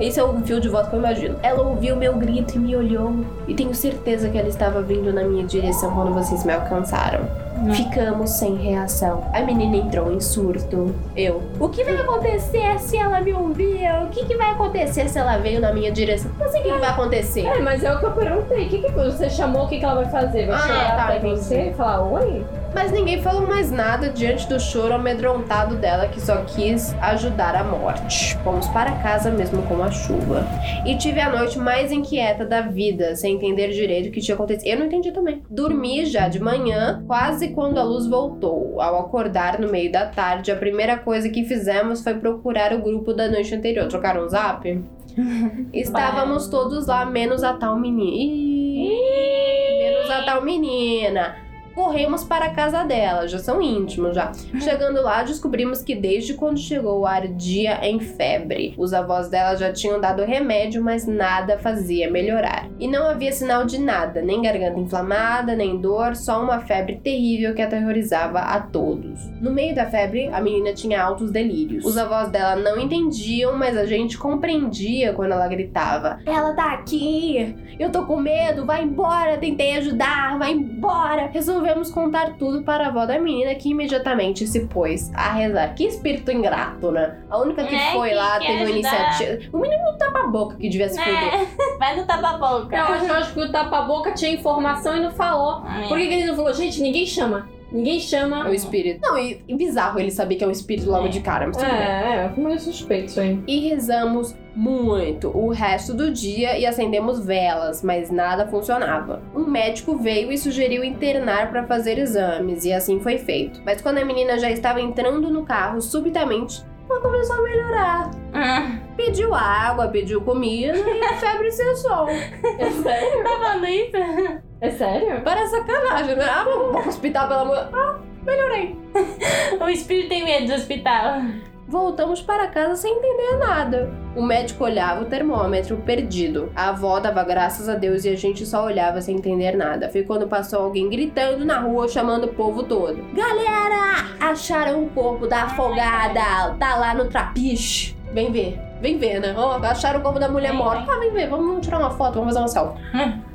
Esse é o fio de voz que eu imagino. Ela ouviu meu grito e me olhou. E tenho certeza que ela estava vindo na minha direção quando vocês me alcançaram. Ficamos sem reação. A menina entrou em surto. Eu. O que vai acontecer se ela me ouvir? O que, que vai acontecer se ela veio na minha direção? Não sei o que, que vai acontecer. É, mas é o que eu perguntei. O que, que você chamou? O que, que ela vai fazer? Vai Ah, chegar tá, até você e falar oi? Mas ninguém falou mais nada diante do choro amedrontado dela que só quis ajudar a morte. Fomos para casa mesmo com a chuva. E tive a noite mais inquieta da vida, sem entender direito o que tinha acontecido. Eu não entendi também. Dormi já de manhã, quase quando a luz voltou. Ao acordar no meio da tarde, a primeira coisa que fizemos foi procurar o grupo da noite anterior. Trocaram um zap? Estávamos todos lá, menos a tal menina. Ih, menos a tal menina. Corremos para a casa dela, já são íntimos já. Chegando lá, descobrimos que desde quando chegou ardia em febre. Os avós dela já tinham dado remédio, mas nada fazia melhorar. E não havia sinal de nada, nem garganta inflamada, nem dor, só uma febre terrível que aterrorizava a todos. No meio da febre, a menina tinha altos delírios. Os avós dela não entendiam, mas a gente compreendia quando ela gritava: Ela tá aqui! Eu tô com medo, vai embora, tentei ajudar, vai embora. Resolvemos contar tudo para a avó da menina que imediatamente se pôs a rezar. Que espírito ingrato, né? A única que É, foi que lá, teve uma iniciativa. O menino não tapa a boca que devia se fuder. É. Vai no tapa-boca. Eu acho, eu acho que o tapa-boca tinha informação e não falou. É. Por que, que ele não falou? Gente, ninguém chama. Ninguém chama. É o espírito. Não, e, e bizarro ele saber que é um espírito logo É. de cara, mas tudo bem. É, é, meio suspeito isso aí. E rezamos muito o resto do dia e acendemos velas, mas nada funcionava. Um médico veio e sugeriu internar para fazer exames, e assim foi feito. Mas quando a menina já estava entrando no carro, subitamente ela começou a melhorar. Hum, Pediu água, pediu comida e a febre cessou. É sério? É sério? Parece sacanagem, né? Ah, vamos pro hospital pela manhã. Ah, melhorei. O espírito tem medo do hospital. Voltamos para casa sem entender nada. O médico olhava o termômetro perdido. A avó dava graças a Deus e a gente só olhava sem entender nada. Foi quando passou alguém gritando na rua, chamando o povo todo. Galera, acharam o corpo da afogada. Tá lá no trapiche. Vem ver. Vem ver, né? Ó, acharam o corpo da mulher morta. Ah, vem ver, vamos tirar uma foto, vamos fazer uma selfie.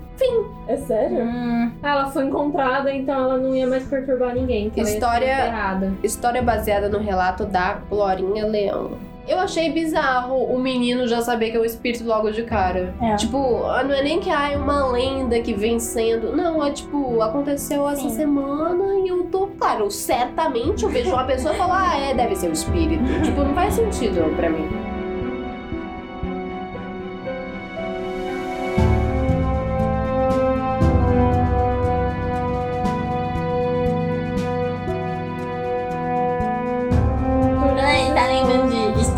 É sério? Hum, Ela foi encontrada, então ela não ia mais perturbar ninguém. que História-. História baseada no relato da Glorinha Leão. Eu achei bizarro o menino já saber que é o espírito logo de cara. É. Tipo, não é nem que ah, é uma lenda que vem sendo. Não, é tipo, aconteceu essa Sim. semana e eu tô. Claro, certamente eu vejo uma pessoa falar, ah, é, deve ser o espírito. tipo, não faz sentido pra mim.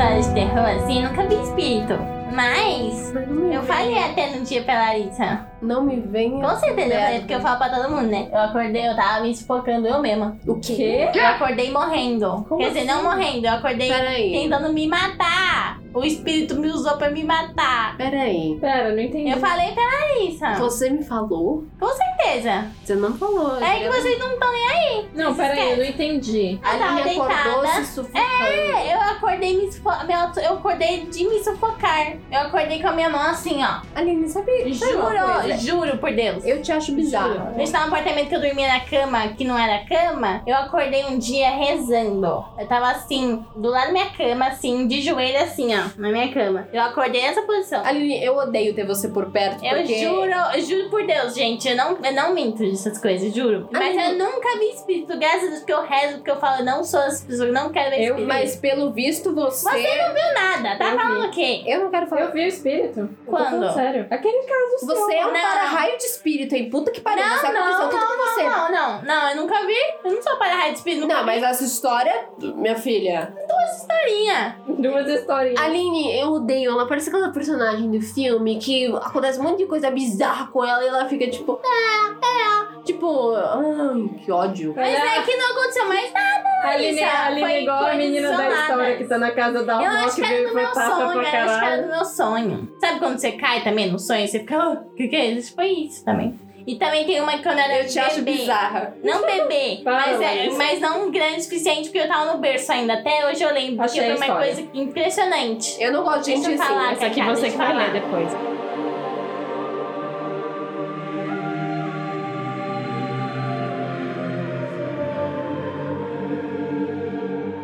Histórias de terror assim, nunca vi espírito. Mas eu falei até no dia pra Larissa. Não me vem. Com certeza, merda. porque eu falo pra todo mundo, né? Eu acordei, eu tava me sufocando eu mesma. O quê? Eu acordei morrendo. Como Quer dizer, não morrendo, eu acordei Peraí. tentando me matar. O espírito me usou pra me matar. Peraí. Pera, não entendi. Eu falei pra Larissa. Você me falou? Com certeza. Você não falou. É que vocês não estão nem aí. Não, pera aí, eu não entendi. Eu tava Aline acordou deitada. se sufocando. É, eu acordei me sufo- me auto- Eu acordei de me sufocar. Eu acordei com a minha mão assim, ó. Aline, sabe, sabe uma Juro, coisa? Juro por Deus. Eu te acho bizarro. A gente tava num apartamento que eu dormia na cama, que não era cama. Eu acordei um dia rezando. Eu tava assim, do lado da minha cama, assim, de joelho assim, ó, na minha cama. Eu acordei nessa posição. Aline, eu odeio ter você por perto. Eu porque... juro, eu juro por Deus, gente. Eu não, eu não minto dessas coisas, juro. Mas eu nunca vi espírito, graças a Deus, porque eu rezo, porque eu falo, eu não sou as pessoas, eu não quero ver Eu- espírito. Mas pelo visto você. Você não viu nada, tá Eu falando vi. o quê? Eu não quero falar. Eu vi o espírito. Eu tô Quando? sério. Aquele caso seu. Você é um Não. para-raio de espírito, hein? Puta que pariu. Não, aconteceu não, tudo com você. Não, não, não, eu nunca vi. Eu não sou para-raio de espírito, nunca Não, mas essa história, minha filha. historinha. Duas historinhas. Aline, eu odeio. Ela parece aquela personagem do filme que acontece um monte de coisa bizarra com ela e ela fica tipo. É, é. Tipo, ai, que ódio. Mas Ela- é que não aconteceu mais nada, A Aline, Larissa. a Aline Foi é igual a menina da história que tá na casa da Eu avó acho que veio do foi meu tapa sonho, pra eu acho que era caralho. do meu sonho. Sabe quando você cai também no sonho? Você fica, "Ah, o que que é isso? Foi isso também. E também tem uma que quando eu era Eu te acho bebê. bizarra. Não bebê, mas, é, mas não grande o suficiente porque eu tava no berço ainda. Até hoje eu lembro Achei foi uma história. coisa impressionante. Eu não gosto de gente assim. falar, Essa aqui você que vai ler depois.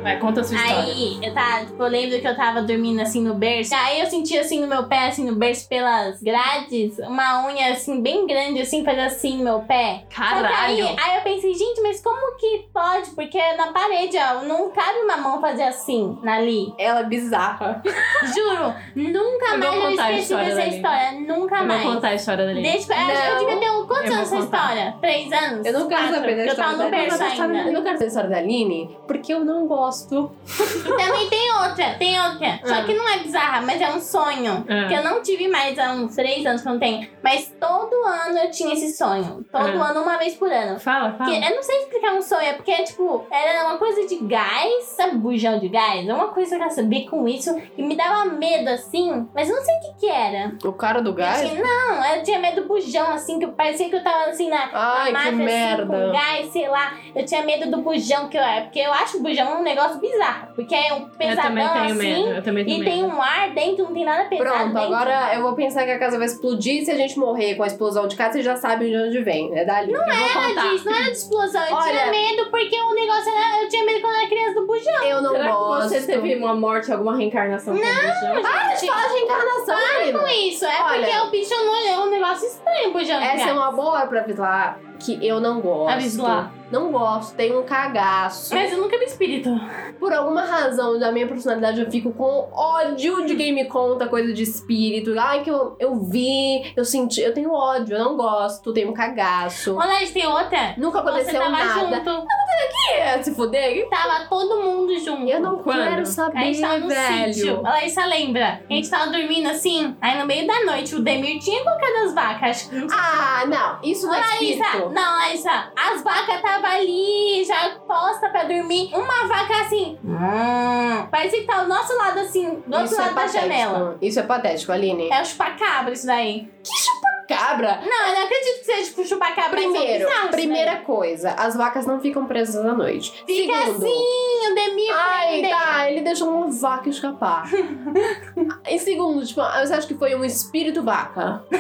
Vai, conta a sua história. Aí, eu, tava, tipo, eu lembro que eu tava dormindo assim no berço. Aí eu senti assim no meu pé, assim no berço, pelas grades, uma unha assim, bem grande, assim, fazia assim no meu pé. Caralho. Aí, aí eu pensei, gente, mas como que pode? Porque na parede, ó, não cabe uma mão fazer assim, ali. Ela é bizarra. Juro, nunca Eu vou mais eu a esqueci história dessa história. Nunca Eu mais. vou contar a história da Aline. Desde que, eu, acho que eu Não. devia ter um, quantos anos essa história? Três anos? Eu não quero Quatro? saber da Porque eu tava história no berço Aline. Eu ainda. não quero saber da história da Aline, porque eu não gosto. E também tem outra, tem outra. Só Ah. que não é bizarra, mas é um sonho. Ah. Que eu não tive mais há uns três anos que eu não tenho. Mas todo ano eu tinha esse sonho. Todo Ah. ano, uma vez por ano. Fala, fala. Que, eu não sei explicar um sonho, é porque, tipo, era uma coisa de gás, sabe, bujão de gás? É uma coisa que eu sabia com isso e me dava medo assim, mas eu não sei o que que era. O cara do Eu gás? tinha- não, eu tinha medo do bujão, assim, que parecia que eu tava assim na, Ai, na que máfia, assim, merda. com gás, sei lá. Eu tinha medo do bujão que eu era, porque eu acho o bujão um negócio bizarro. Porque é um eu pesadão também tenho assim. medo. Eu também tenho E tem medo. um ar dentro, não tem nada pesado Pronto, dentro. agora eu vou pensar que a casa vai explodir. Se a gente morrer com a explosão de casa, você já sabe de onde vem. É dali. Não Eu contar. disso, não era de explosão. Eu Olha- tinha medo porque o negócio era. Eu tinha medo quando eu era criança do bujão. Eu não Será gosto. que você teve uma morte, alguma reencarnação com o bujão? Para de falar de reencarnação, Com menina. isso, é Olha- porque o bicho não é um negócio estranho, o bujão. Essa é uma boa hora pra avisar que eu não gosto. Avisa lá. Não gosto, tenho um cagaço. Mas eu nunca vi espírito. Por alguma razão da minha personalidade, eu fico com ódio de quem me conta coisa de espírito. Ai, que eu, eu vi, eu senti. Eu tenho ódio, eu não gosto, tenho um cagaço. Olha, tem outra. Nunca Você aconteceu tava nada. junto. É, se fuder? Tava todo mundo junto. Eu não Quando? quero A saber, gente tava no velho. sítio. A Laísa lembra. A gente tava dormindo assim. Aí no meio da noite o Demir tinha colocado as vacas. Ah, não. Isso não é espírito. Não, Laísa, as vacas estavam ali, já posta pra dormir. Uma vaca assim. Hum, parecia que tá ao nosso lado assim, do outro Isso é lado da patético. janela. Isso é patético, Aline. É o chupacabra isso daí. chupacabra. Não, eu não acredito que seja tipo chupacabra. Primeiro, são bizarros, primeira velho. coisa, as vacas não ficam presas à noite. Fica Segundo, assim, o Demi Ai, prende. tá, ele deixou uma vaca escapar. em segundo, tipo, você acha que foi um espírito vaca?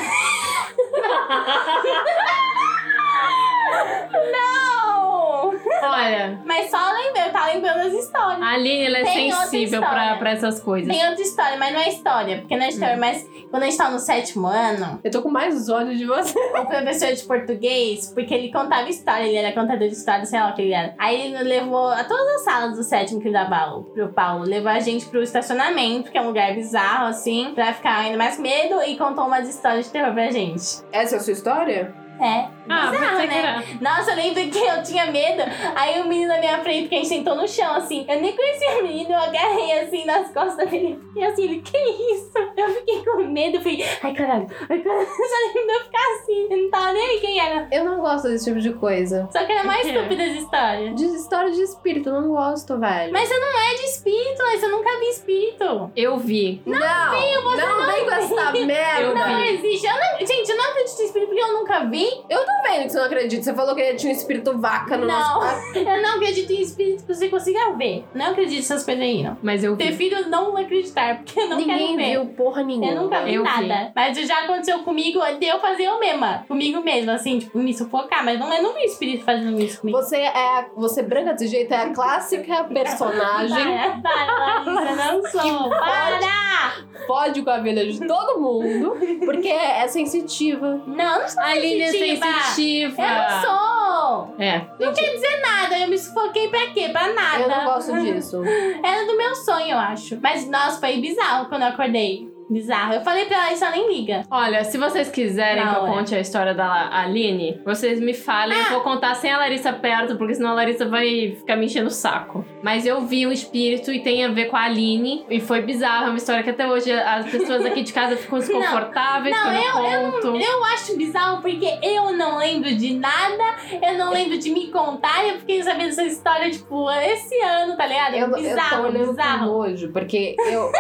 Não! Olha, Mas só lembrei, eu tava lembrando as histórias. a Aline ela é Tem outra sensível história. pra, pra essas coisas. Tem outra história, mas não é história, porque não é história, mas quando a gente tá no sétimo ano, Eu tô com mais ódio de você. o professor de português, porque ele contava história, ele era contador de história, sei lá o que ele era. Aí ele levou a todas as salas do sétimo que dava aula pro Paulo, levou a gente pro estacionamento, que é um lugar bizarro, assim, pra ficar ainda mais com medo, e contou umas histórias de terror pra gente. Essa é a sua história? É. Ah, bizarro, né? Nossa, eu lembro que eu tinha medo. Aí o menino na minha frente, que a gente sentou no chão, assim. Eu nem conhecia o menino, eu agarrei assim nas costas dele. E assim, ele, que isso? Eu fiquei com medo. Eu falei, ai caralho, ai caralho. Só lembro de eu ficar assim. Eu não tava nem aí quem era. Eu não gosto desse tipo de coisa. Só que era mais estúpida as histórias. De história de espírito, eu não gosto, velho. Mas você não é de espírito, mas eu nunca vi espírito. Eu vi. não, não, vem com essa merda. Eu Não vi. existe. Eu não, gente, eu não acredito em espírito porque eu nunca vi. Eu tô vendo que você não acredita. Você falou que tinha um espírito vaca no Não. nosso. Eu não acredito em espírito que você consiga ver. Não acredito nessas coisas aí, não. Mas eu vi. Prefiro não acreditar, porque eu não Ninguém quero ver. viu porra nenhuma. Eu nunca vi Eu vi. nada. Mas já aconteceu comigo de eu fazer eu mesma. Comigo mesma, assim, tipo, me sufocar. Mas não, eu não vi espírito fazendo isso comigo. Você é você branca desse jeito é a clássica personagem Para, para, Larissa, não sou. Para! fode com a vida de todo mundo porque é sensitiva. Não, não sou A Aline é sensitiva. Sensitiva. Eu não sou. É. Não quer dizer nada. Eu me sufoquei pra quê? Pra nada. Eu não gosto disso. Era do meu sonho, eu acho. Mas, nossa, foi bizarro quando eu acordei. Bizarro. Eu falei pra ela, isso ela nem liga. Olha, se vocês quiserem Na que eu hora. conte a história da Aline, vocês me falem. Eu vou contar sem a Larissa perto, porque senão a Larissa vai ficar me enchendo o saco. Mas eu vi um espírito e tem a ver com a Aline. E foi bizarro. É uma história que até hoje as pessoas aqui de casa ficam desconfortáveis Não, quando eu, conto. Eu acho bizarro porque eu não lembro de nada, eu não lembro de me contar, e eu fiquei sabendo essa história, tipo, esse ano, tá ligado? Eu, eu tô bizarro, olhando com bizarro. nojo, porque eu,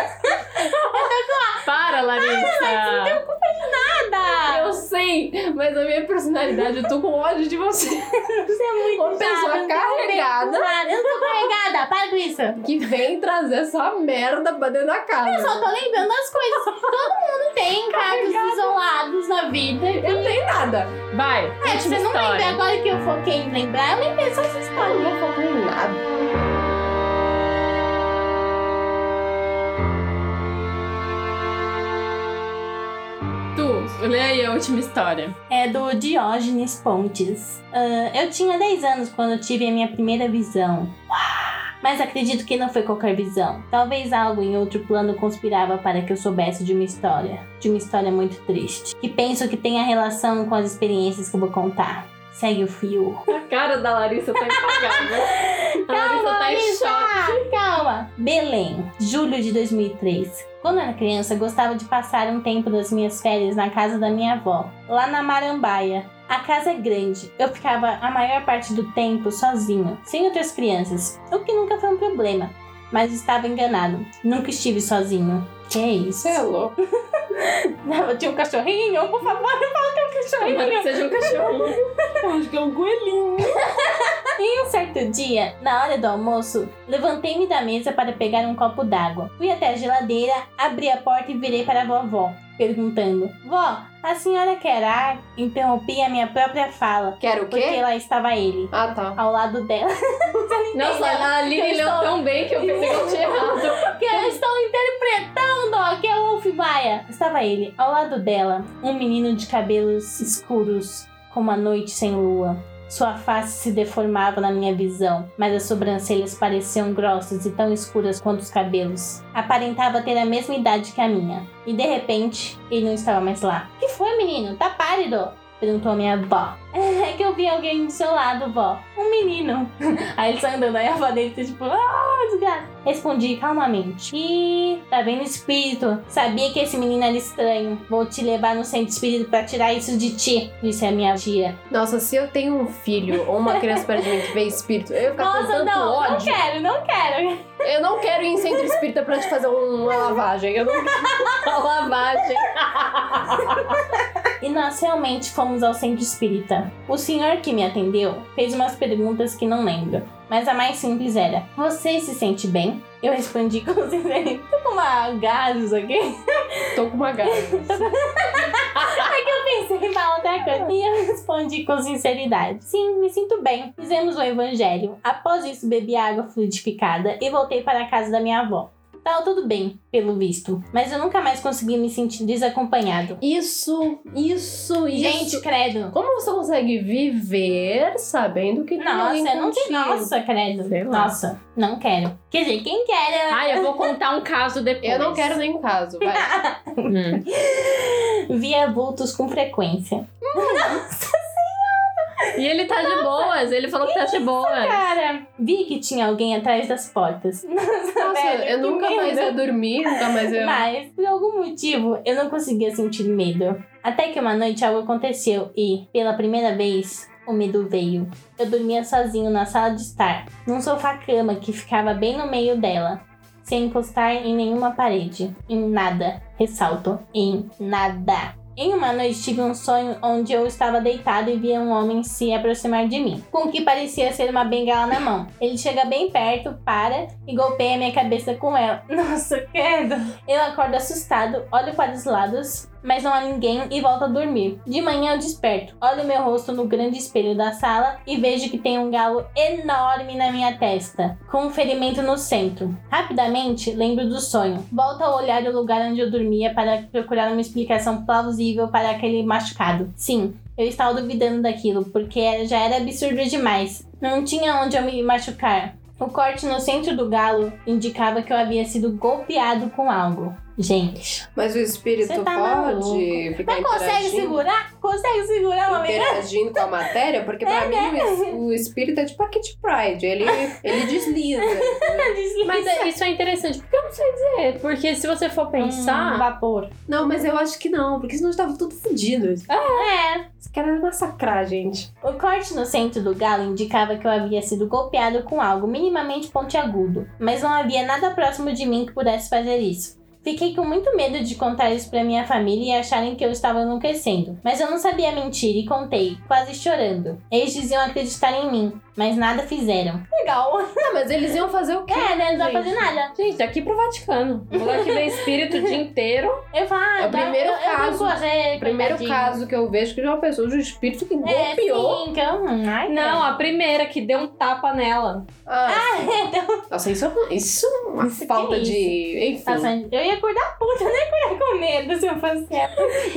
Para, Larissa! Nada! eu sei, mas a minha personalidade, eu tô com ódio de você. Você é muito Uma pessoa eu não tenho carregada. nada. Eu não tô carregada, para com isso. Que vem trazer essa merda pra dentro da casa. Eu só tô lembrando das coisas. Todo mundo tem casos isolados na vida. Eu não tenho nada. Vai, É, última você não história. lembra agora que eu foquei em lembrar, eu lembrei só essa Eu história. não vou focar em nada. Lê aí a última história. É do Diógenes Pontes. Ah, eu tinha 10 anos quando tive a minha primeira visão. Mas acredito que não foi qualquer visão. Talvez algo em outro plano conspirava para que eu soubesse de uma história. De uma história muito triste. Que penso que tenha relação com as experiências que eu vou contar. Segue o fio. A cara da Larissa tá impagável. A Larissa tá em choque. Calma! Belém, julho de 2003. Quando era criança, gostava de passar um tempo das minhas férias na casa da minha avó, lá na Marambaia. A casa é grande, eu ficava a maior parte do tempo sozinho, sem outras crianças, o que nunca foi um problema. Mas estava enganado, nunca estive sozinho. Que é isso? Você é louco. Não, eu tinha um cachorrinho, por favor, não fala que é um Tomara que cachorrinho. seja um cachorro. Eu acho que é um coelhinho. Em um certo dia, na hora do almoço, levantei-me da mesa para pegar um copo d'água. Fui até a geladeira, abri a porta e virei para a vovó, perguntando: Vó, a senhora quer ar? Interrompi a minha própria fala, Quero o porque quê? lá estava ele, Ah, tá. ao lado dela. Nossa, a Aline Eu leu estou- tão bem que eu pensei que eu tinha errado. que eu estou interpretando, ó, que é o Wolf Maia. Estava ele, ao lado dela, um menino de cabelos escuros, como a noite sem lua. Sua face se deformava na minha visão, mas as sobrancelhas pareciam grossas e tão escuras quanto os cabelos. Aparentava ter a mesma idade que a minha. E de repente, ele não estava mais lá. que foi, menino? Tá pálido? Perguntou minha avó. É que eu vi alguém do seu lado, vó. Um menino. Aí ele saiu andando, aí a avó dele tá tipo, ah, desgraça. Respondi calmamente. Ih, tá vendo espírito? Sabia que esse menino era estranho. Vou te levar no centro espírito pra tirar isso de ti, disse a minha tia. Nossa, se eu tenho um filho ou uma criança perto de mim que vê espírito, eu ia ficar com Nossa, tanto não, não ódio. quero, não quero. Eu não quero ir em centro espírita pra te fazer uma lavagem. Eu não quero uma lavagem. E nós realmente fomos ao centro espírita. O senhor que me atendeu fez umas perguntas que não lembro, mas a mais simples era: Você se sente bem? Eu respondi com sinceridade. Tô com uma gases aqui. Tô com uma gana. Pensei em falar outra coisa. E eu respondi com sinceridade: Sim, me sinto bem. Fizemos o evangelho. Após isso, bebi água fluidificada e voltei para a casa da minha avó. Tava tudo bem, pelo visto. Mas eu nunca mais consegui me sentir desacompanhado. Isso, isso, Gente, isso. credo. Como você consegue viver sabendo que tem alguém Nossa, não tem. contigo? Nossa, credo. Sei lá. Nossa, não quero. Quer dizer, quem quer? né? Ah, eu vou contar um caso depois. Eu não quero nenhum caso, vai. Hum. Via vultos com frequência. E ele tá de boas, ele falou que tá de boas. Cara, vi que tinha alguém atrás das portas. Nossa, velho, eu que nunca mais medo. ia dormir, nunca mais ia... Mas, por algum motivo, eu não conseguia sentir medo. Até que uma noite algo aconteceu e, pela primeira vez, o medo veio. Eu dormia sozinho na sala de estar, num sofá-cama que ficava bem no meio dela, sem encostar em nenhuma parede. Em nada. Ressalto, em nada. Em uma noite tive um sonho onde eu estava deitado e via um homem se aproximar de mim, com o que parecia ser uma bengala na mão. Ele chega bem perto, para e golpeia minha cabeça com ela. Nossa, credo! Eu acordo assustado, olho para os lados, mas não há ninguém e volto a dormir. De manhã eu desperto, olho meu rosto no grande espelho da sala e vejo que tem um galo enorme na minha testa, com um ferimento no centro. Rapidamente lembro do sonho. Volto a olhar o lugar onde eu dormia para procurar uma explicação plausível para aquele machucado. Sim, eu estava duvidando daquilo, porque já era absurdo demais. Não tinha onde eu me machucar. O corte no centro do galo indicava que eu havia sido golpeado com algo. Gente. Mas o espírito Você tá pode ficar Mas consegue segurar? Consegue segurar uma interagindo com a matéria? Porque pra mim o es- o espírito é tipo a Kitty Pride. Ele, ele desliza. Mas é- isso é interessante, porque eu não sei dizer. Porque se você for Um pensar. vapor. não, mas eu acho que não, porque senão estava tudo fodido. É. Esse cara era massacrar, gente. O corte no centro do galo indicava que eu havia sido golpeado com algo minimamente pontiagudo, mas não havia nada próximo de mim que pudesse fazer isso. Fiquei com muito medo de contar isso pra minha família e acharem que eu estava enlouquecendo. Mas eu não sabia mentir e contei, quase chorando. Eles diziam acreditar em mim, mas nada fizeram. Legal. Ah, mas eles iam fazer o quê? É, né? Não gente? fazer nada. Gente, daqui pro Vaticano. O moleque vê espírito o dia inteiro. Eu falo, ah, É o primeiro eu, eu caso- vou correr, O primeiro coitadinho. caso que eu vejo que de uma pessoa de um espírito que É, golpeou. sim, que eu... Ai, Não, a primeira que deu um tapa nela. Ah, então, nossa, isso é, uma- isso é uma Isso falta é isso? de. Enfim. nossa, eu ia acordar puta, nem acordar com medo se eu fosse ela.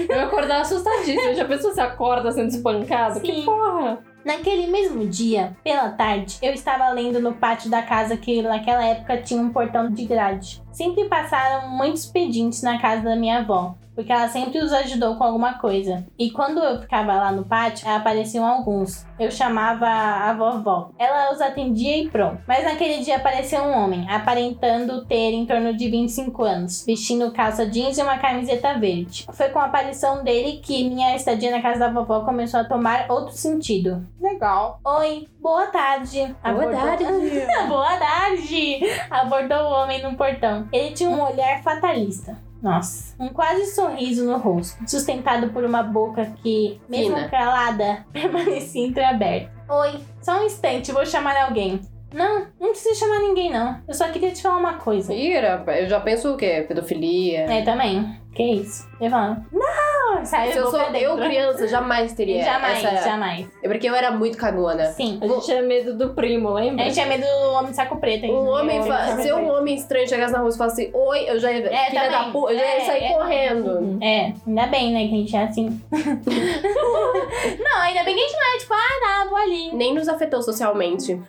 Eu ia acordar assustadíssima. Já pensou se acorda sendo espancado? Sim. Que porra? Naquele mesmo dia, pela tarde, eu estava lendo no pátio da casa que naquela época tinha um portão de grade. Sempre passaram muitos pedintes na casa da minha avó, porque ela sempre os ajudou com alguma coisa. E quando eu ficava lá no pátio, apareciam alguns. Eu chamava a vovó. Ela os atendia e pronto. Mas naquele dia apareceu um homem, aparentando ter em torno de 25 anos, vestindo calça jeans e uma camiseta verde. Foi com a aparição dele que minha estadia na casa da vovó começou a tomar outro sentido. Legal. Oi, boa tarde. Abordou- boa tarde. Abordou o homem no portão. Ele tinha um olhar fatalista. Nossa. Um quase sorriso no rosto, sustentado por uma boca que, mesmo Fina. calada, permanecia entreaberta. Oi, só um instante, vou chamar alguém. Não, não precisa chamar ninguém, não. Eu só queria te falar uma coisa. Ira, eu já penso o quê? Pedofilia. É, também. Que isso? Eu falo, não! Se eu sou eu criança, jamais teria Jamais, essa... jamais. É porque eu era muito cagona. Sim. A gente tinha medo do primo, lembra? A gente tinha medo do homem de saco preto. Um homem, fa- se um homem estranho chegasse na rua e falasse oi, eu já ia, É, filha da puta, eu já ia É, sair é. correndo. É, ainda bem, né, que a gente é assim. não, ainda bem que a gente não é tipo, ah, tá, vou ali. Nem nos afetou socialmente.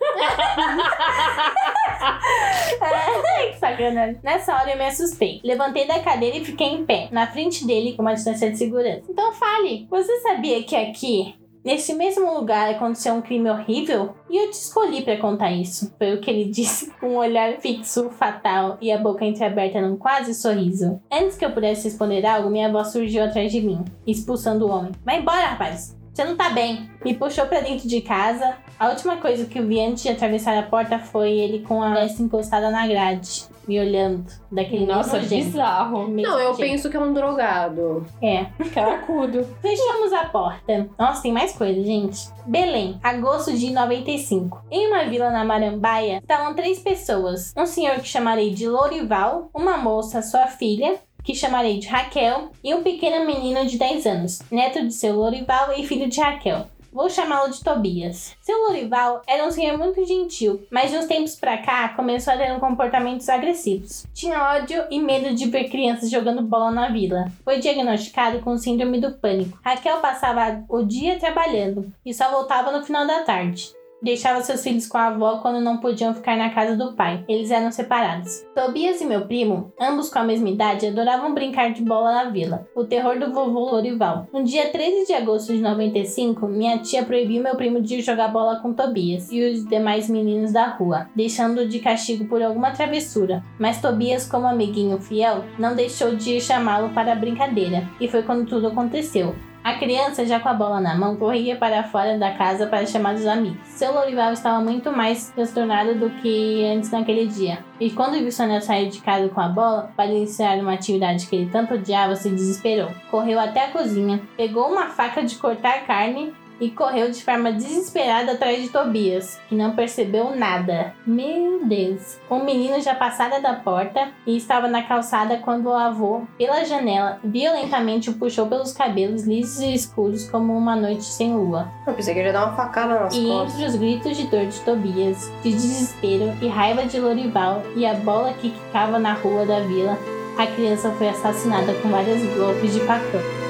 Ai, que sacanagem. Nessa hora eu me assustei. Levantei da cadeira e fiquei em pé, na frente dele, com uma distância de segurança. Então fale, você sabia que aqui, nesse mesmo lugar, aconteceu um crime horrível? E eu te escolhi pra contar isso. Foi o que ele disse, com um olhar fixo, fatal e a boca entreaberta num quase sorriso. Antes que eu pudesse responder algo, minha voz surgiu atrás de mim, expulsando o homem. Vai embora, rapaz! Você não tá bem. Me puxou pra dentro de casa. A última coisa que eu vi antes de atravessar a porta foi ele com a testa encostada na grade, me olhando. Daquele Nossa, mesmo jeito. bizarro. Mesmo Não, eu jeito. penso que é um drogado. É. Caracudo. Fechamos a porta. Nossa, tem mais coisa, gente. Belém, agosto de 95. Em uma vila na Marambaia, estavam três pessoas. Um senhor que chamarei de Lorival, uma moça, sua filha, que chamarei de Raquel, e um pequeno menino de 10 anos, neto de seu Lorival e filho de Raquel. Vou chamá-lo de Tobias. Seu Lorival era um senhor muito gentil, mas de uns tempos pra cá começou a ter um comportamentos agressivos. Tinha ódio e medo de ver crianças jogando bola na vila. Foi diagnosticado com síndrome do pânico. Raquel passava o dia trabalhando e só voltava no final da tarde. Deixava seus filhos com a avó quando não podiam ficar na casa do pai. Eles eram separados. Tobias e meu primo, ambos com a mesma idade, adoravam brincar de bola na vila. O terror do vovô Lorival. No dia 13 de agosto de 95, minha tia proibiu meu primo de jogar bola com Tobias e os demais meninos da rua, deixando-o de castigo por alguma travessura. Mas Tobias, como amiguinho fiel, não deixou de chamá-lo para a brincadeira. E foi quando tudo aconteceu. A criança, já com a bola na mão, corria para fora da casa para chamar os amigos. Seu Lorival estava muito mais transtornado do que antes naquele dia. E quando viu neta sair de casa com a bola para iniciar uma atividade que ele tanto odiava, se desesperou. Correu até a cozinha, pegou uma faca de cortar carne e correu de forma desesperada atrás de Tobias, que não percebeu nada. Meu Deus! O menino já passara da porta e estava na calçada quando o avô, pela janela, violentamente o puxou pelos cabelos lisos e escuros como uma noite sem lua. Eu pensei que ele ia dar uma facada nas E costas. entre os gritos de dor de Tobias, de desespero e raiva de Lorival e a bola que quicava na rua da vila, a criança foi assassinada com vários golpes de facão.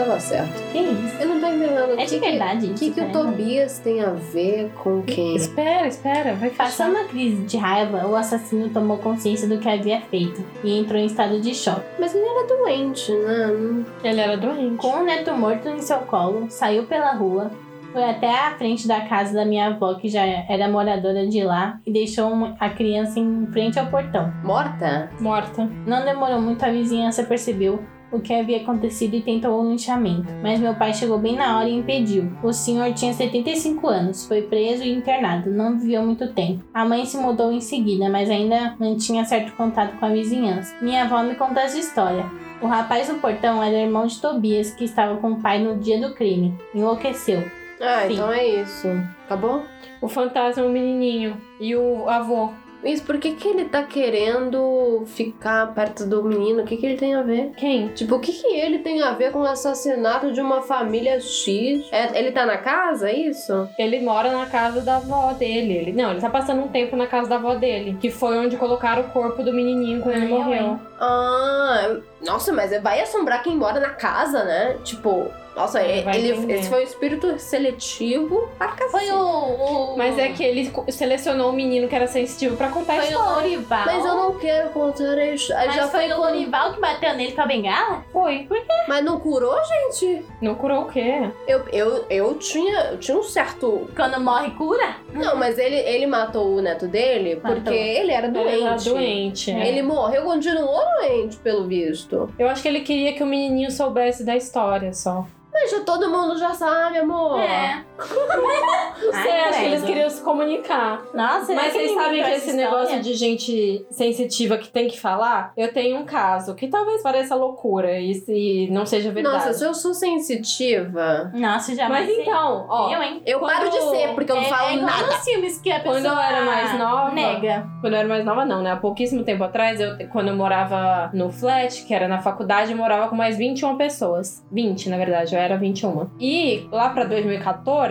Estava certo. Que isso? Eu não tô entendendo. É o de que verdade Que, o isso, que, que o? Tobias tem a ver com quem? Espera, espera. Vai Passando passar. a crise de raiva, o assassino tomou consciência do que havia feito e entrou em estado de choque. Mas ele era doente, né? Ele era doente. Com o neto morto em seu colo, saiu pela rua, foi até a frente da casa da minha avó, que já era moradora de lá, e deixou a criança em frente ao portão. Morta? Morta. Não demorou muito, a vizinhança percebeu o que havia acontecido e tentou um linchamento. Mas meu pai chegou bem na hora e impediu. O senhor tinha 75 anos, foi preso e internado, não viveu muito tempo. A mãe se mudou em seguida, mas ainda mantinha certo contato com a vizinhança. Minha avó me contou essa história. O rapaz no portão era irmão de Tobias, que estava com o pai no dia do crime. Enlouqueceu. Ah, Sim. então é isso. Acabou? O fantasma é o menininho. E o avô. Isso, por que, que ele tá querendo ficar perto do menino? O que, que ele tem a ver? Quem? Tipo, o que, que ele tem a ver com o assassinato de uma família X? É, ele tá na casa, é isso? Ele mora na casa da avó dele. Ele, não, ele tá passando um tempo na casa da avó dele. Que foi onde colocaram o corpo do menininho quando ele morreu. Ah, nossa, mas vai assombrar quem mora na casa, né? Tipo, nossa, Ele ele, esse foi um espírito seletivo pra cacete. Foi o. o Mas é que ele selecionou o menino que era sensitivo pra contar a Foi o história. Lorival. Mas eu não quero contar a história. Mas Já foi foi o Lorival que bateu nele com a bengala? Foi. Mas não curou, gente? Não curou o quê? Eu, eu, eu, tinha, eu tinha um certo. Quando morre, cura? Não, mas ele, ele matou o neto dele porque Matou. ele era doente. Ele era doente. é. Ele morreu, continuou doente, pelo visto. Eu acho que ele queria que o menininho soubesse da história só. Mas todo mundo já sabe, amor. É. Não sei, Ai, acho que eles queriam se comunicar. Nossa, Mas que vocês sabem que esse negócio de gente sensitiva que tem que falar? Eu tenho um caso que talvez pareça loucura e se não seja verdade. Nossa, se eu sou sensitiva. Nossa, já Mas então, ó, Eu, hein? Eu Quando- paro de ser, porque eu não é, falo é igual nada. nos filmes que a pessoa Quando eu era mais nova- nega. Quando eu era mais nova, não, né? Há pouquíssimo tempo atrás, eu, quando eu morava no flat, que era na faculdade, eu morava com mais 21 pessoas. 20, na verdade, eu era 21. E lá pra 2014,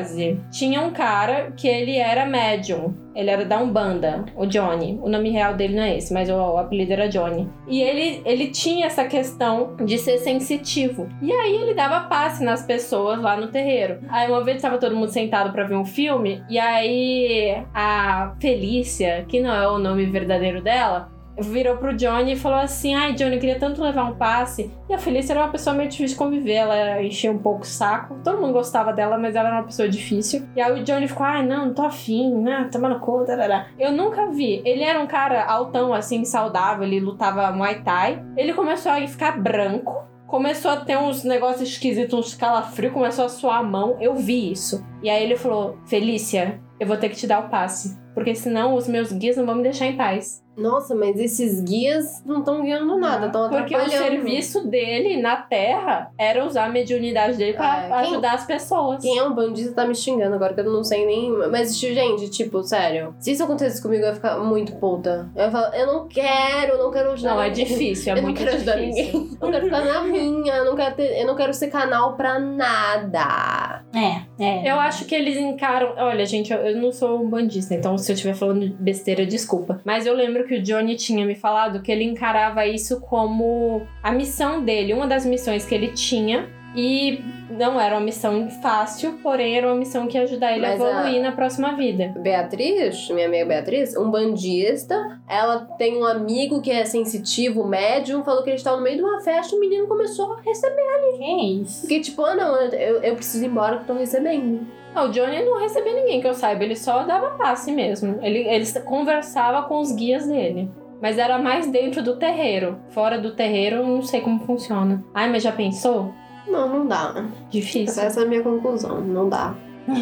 tinha um cara que ele era médium. Ele era da Umbanda, o Johnny. O nome real dele não é esse, mas o, o apelido era Johnny. E ele, ele tinha essa questão de ser sensitivo. E aí ele dava passe nas pessoas lá no terreiro. Aí uma vez estava todo mundo sentado pra ver um filme, e aí a Felícia, que não é o nome verdadeiro dela, virou pro Johnny e falou assim: Ai, Johnny, eu queria tanto levar um passe. E a Felícia era uma pessoa meio difícil de conviver, ela enchia um pouco o saco. Todo mundo gostava dela, mas ela era uma pessoa difícil. E aí o Johnny ficou: Ai, não, não tô afim, né? Tomando conta. Tarará. Eu nunca vi. Ele era um cara altão, assim, saudável, ele lutava Muay Thai. Ele começou a ficar branco. Começou a ter uns negócios esquisitos, uns calafrios, começou a suar a mão. Eu vi isso. E aí ele falou: Felícia, eu vou ter que te dar o passe. Porque senão os meus guias não vão me deixar em paz. Nossa, mas esses guias não estão guiando nada, estão Porque o serviço dele na Terra era usar a mediunidade dele pra É, quem- ajudar as pessoas. Quem é um bandista tá me xingando agora que eu não sei nem. Mas, gente, tipo, sério. Se isso acontecesse comigo, eu ia ficar muito puta. Eu ia falar, eu não quero, eu não quero ajudar. Não, é difícil, é eu não muito quero ajudar difícil. ninguém. Eu quero ficar na minha, eu não quero, ter, eu não quero ser canal pra nada. É, é. Eu acho que eles encaram. Olha, gente, eu, eu não sou um bandista, então se eu estiver falando besteira, desculpa. Mas eu lembro que o Johnny tinha me falado que ele encarava isso como a missão dele, uma das missões que ele tinha. E não era uma missão fácil, porém era uma missão que ia ajudar ele Mas a a- evoluir na próxima vida. Beatriz, minha amiga Beatriz, um bandista, ela tem um amigo que é sensitivo, médium, falou que eles estavam no meio de uma festa, o menino começou a receber. Que isso? Porque, tipo, ah, não, eu, eu preciso ir embora que eu tô recebendo. Não, o Johnny não recebia ninguém que eu saiba, ele só dava passe mesmo. Ele, ele conversava com os guias dele. Mas era mais dentro do terreiro. Fora do terreiro, eu não sei como funciona. Ai, mas já pensou? Não, não dá. Difícil. Essa é a minha conclusão, não dá.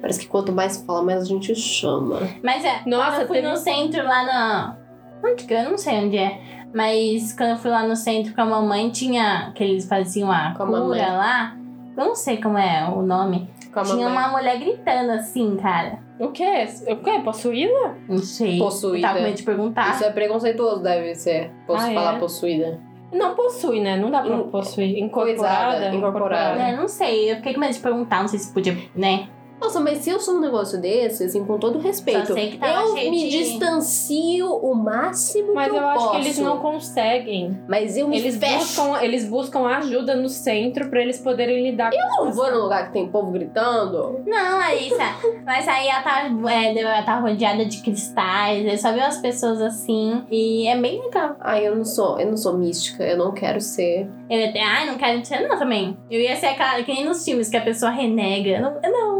Parece que quanto mais fala, mais a gente chama. Mas é, Nossa, quando eu fui teve no centro lá no. Onde que eu não sei onde é. Mas quando eu fui lá no centro com a mamãe, tinha. Que eles faziam a Com a cura mamãe. lá. Eu não sei como é o nome. Calma, tinha mãe. uma mulher gritando assim, cara. O quê? O quê? Possuída? Não sei. Possuída. Tava com medo de perguntar. Isso é preconceituoso, deve ser. Posso Ah, falar é? possuída. Não possui, né? Não dá pra In- possuir. Incorporada. coisada, incorporada. É, não sei, eu fiquei com medo de perguntar, não sei se podia, né? Nossa, mas se eu sou um negócio desse, assim, com todo respeito, Só sei que tava eu me de- distancio o máximo Mas que eu, eu acho posso. que eles não conseguem. Mas eu me Eles fecho. buscam, eles buscam ajuda no centro pra eles poderem lidar com Eu não vou num lugar que tem povo gritando. Não, Larissa. Mas aí ela tava, é, ela tava rodeada de cristais, eu só vi umas pessoas assim. E é bem legal. Ai, eu não sou, eu não sou mística, eu não quero ser. Eu ia ter, ai, não quero ser não também. Eu ia ser aquela, que nem nos filmes que a pessoa renega. Eu Não, eu não,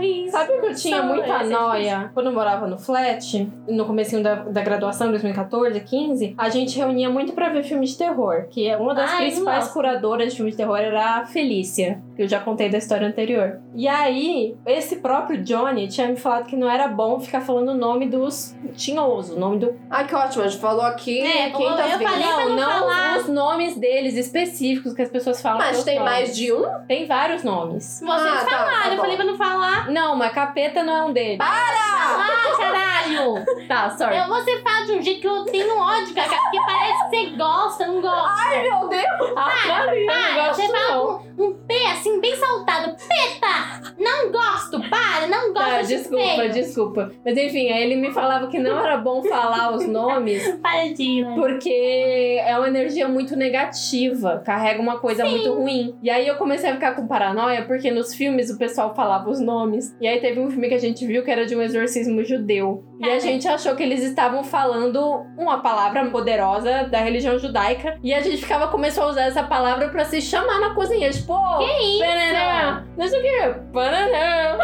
isso. Sabe que eu tinha muita noia quando eu morava no flat, no comecinho da, da graduação, 2014, 15, a gente reunia muito pra ver filme de terror, que é uma das Ai, principais nossa. curadoras de filme de terror era a Felícia, que eu já contei da história anterior. E aí, esse próprio Johnny tinha me falado que não era bom ficar falando o nome dos tinhosos, o nome do Ai, que ótimo, a gente falou aqui É, 500 eu vezes. falei pra não, não não falar. os nomes deles específicos que as pessoas falam. Mas tem nomes. mais de um? Tem vários nomes. Vocês Ah, tá, falaram, tá eu bom. falei pra não falar. Não, mas capeta não é um deles. Ah, caralho! Tá, sorry. Eu, você fala de um jeito que eu tenho ódio, Cacá, porque parece que você gosta, não gosta. Meu Deus! Ah, eu não Para, gosto você fala não. com um P assim, bem saltado. Peta! Não gosto, para, não gosto Tá, de desculpa, feio. desculpa. Mas enfim, aí ele me falava que não era bom falar os nomes Para de né? porque é uma energia muito negativa, carrega uma coisa muito ruim. E aí eu comecei a ficar com paranoia porque nos filmes o pessoal falava os nomes. E aí teve um filme que a gente viu que era de um exorcismo judeu. E a gente achou que eles estavam falando uma palavra poderosa da religião judaica. E a gente ficava, começou a usar essa palavra pra se chamar na cozinha. Tipo, Que isso? Pananã, não sei o que, pananã.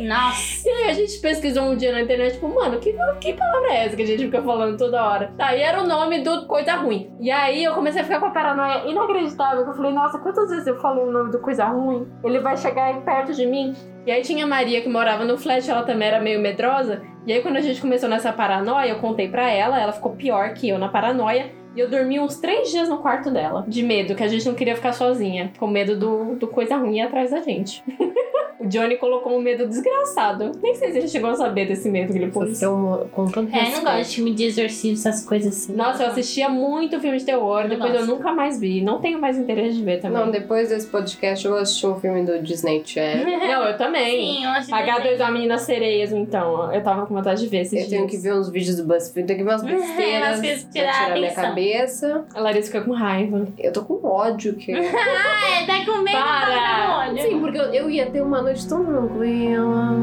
Nossa. E aí a gente pesquisou um dia na internet, tipo, mano, que, que palavra é essa que a gente fica falando toda hora? Tá, e era o nome do coisa ruim. E aí eu comecei a ficar com a paranoia inacreditável, que eu falei, nossa, quantas vezes eu falo o nome do coisa ruim? Ele vai chegar perto de mim? E aí tinha a Maria que morava no flat, ela também era meio medrosa. E aí quando a gente começou nessa paranoia, eu contei pra ela, ela ficou pior que eu na paranoia. E eu dormi uns três dias no quarto dela, de medo, que a gente não queria ficar sozinha, com medo do, do coisa ruim atrás da gente. o Johnny colocou um medo desgraçado. Nem sei se ele chegou a saber desse medo que ele pôs. Então, com tanto É, eu não respeito. gosto de filme de exorcismo, essas coisas assim. Nossa, eu assistia muito filme de terror, depois eu nunca mais vi. Não tenho mais interesse de ver também. Não, depois desse podcast eu vou assistir um filme do Disney Channel. Não, eu também. Sim, eu acho H2O Meninas Sereias, então. Eu tava com vontade de ver esses Eu tenho que dias. ver uns vídeos do BuzzFeed, tenho que ver umas besteiras Umas coisas pra tirar a tirar minha cabeça. A Larissa fica com raiva. Eu tô com ódio que... Ah, é, tá com medo Para! do olho. Sim, porque eu, eu ia ter uma noite tão tranquila.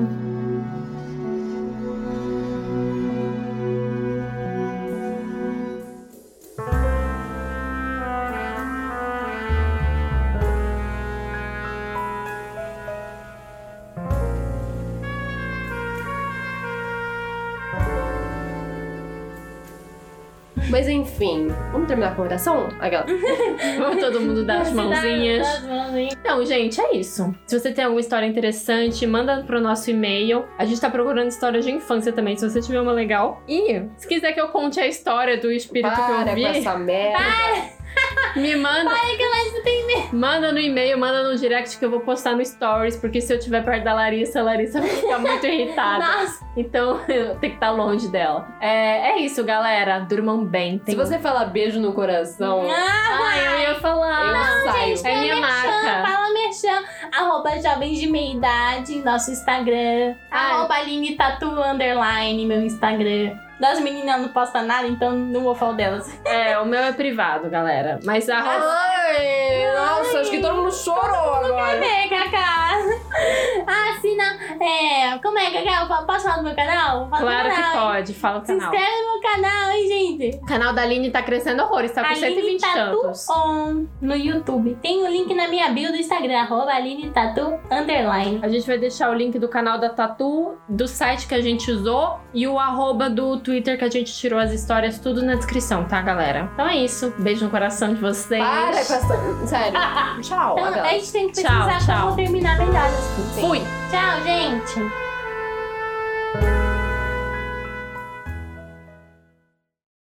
Mas enfim, vamos terminar com oração? Aquela. Vamos todo mundo dar as mãozinhas. Das mãozinhas. Então, gente, é isso. Se você tem alguma história interessante, manda pro nosso e-mail. A gente tá procurando histórias de infância também, se você tiver uma legal. E se quiser que eu conte a história do espírito que eu Para vi, com essa merda. me manda. Manda no e-mail, manda no direct que eu vou postar no stories, porque se eu estiver perto da Larissa, a Larissa vai ficar muito irritada. Nossa, Então eu tenho que estar longe dela. É, é isso, galera. Durmam bem. Se você falar beijo no coração, Ah, eu ia falar. eu saio. é minha marca. Fala merchan, arroba jovens de meia idade, nosso Instagram, Ah. arroba Aline Tatu Underline, meu Instagram. Das meninas não postam nada, então não vou falar delas. É, o meu é privado, galera. Mas a Ai, nossa, acho que todo mundo chorou agora. É, Cacá. Assina. É, como é, Cacá? Eu Posso falar do meu canal? Fala Claro que canal, hein? pode, fala o Se canal. inscreve no meu canal, hein, gente? O canal da Aline tá crescendo horrores, tá com Aline 120 Tatu tantos. On no YouTube. Tem o link na minha bio do Instagram, arroba Aline Tatu Underline. A gente vai deixar o link do canal da Tatu, do site que a gente usou e o arroba do Twitter que a gente tirou as histórias, tudo na descrição, tá, galera? Então é isso. Beijo no coração de vocês. Para com essa. Sério. Tchau. Então, Adela. a gente tem que Tchau, pesquisar tchau. como terminar melhor as coisas. Fui! Tchau, gente.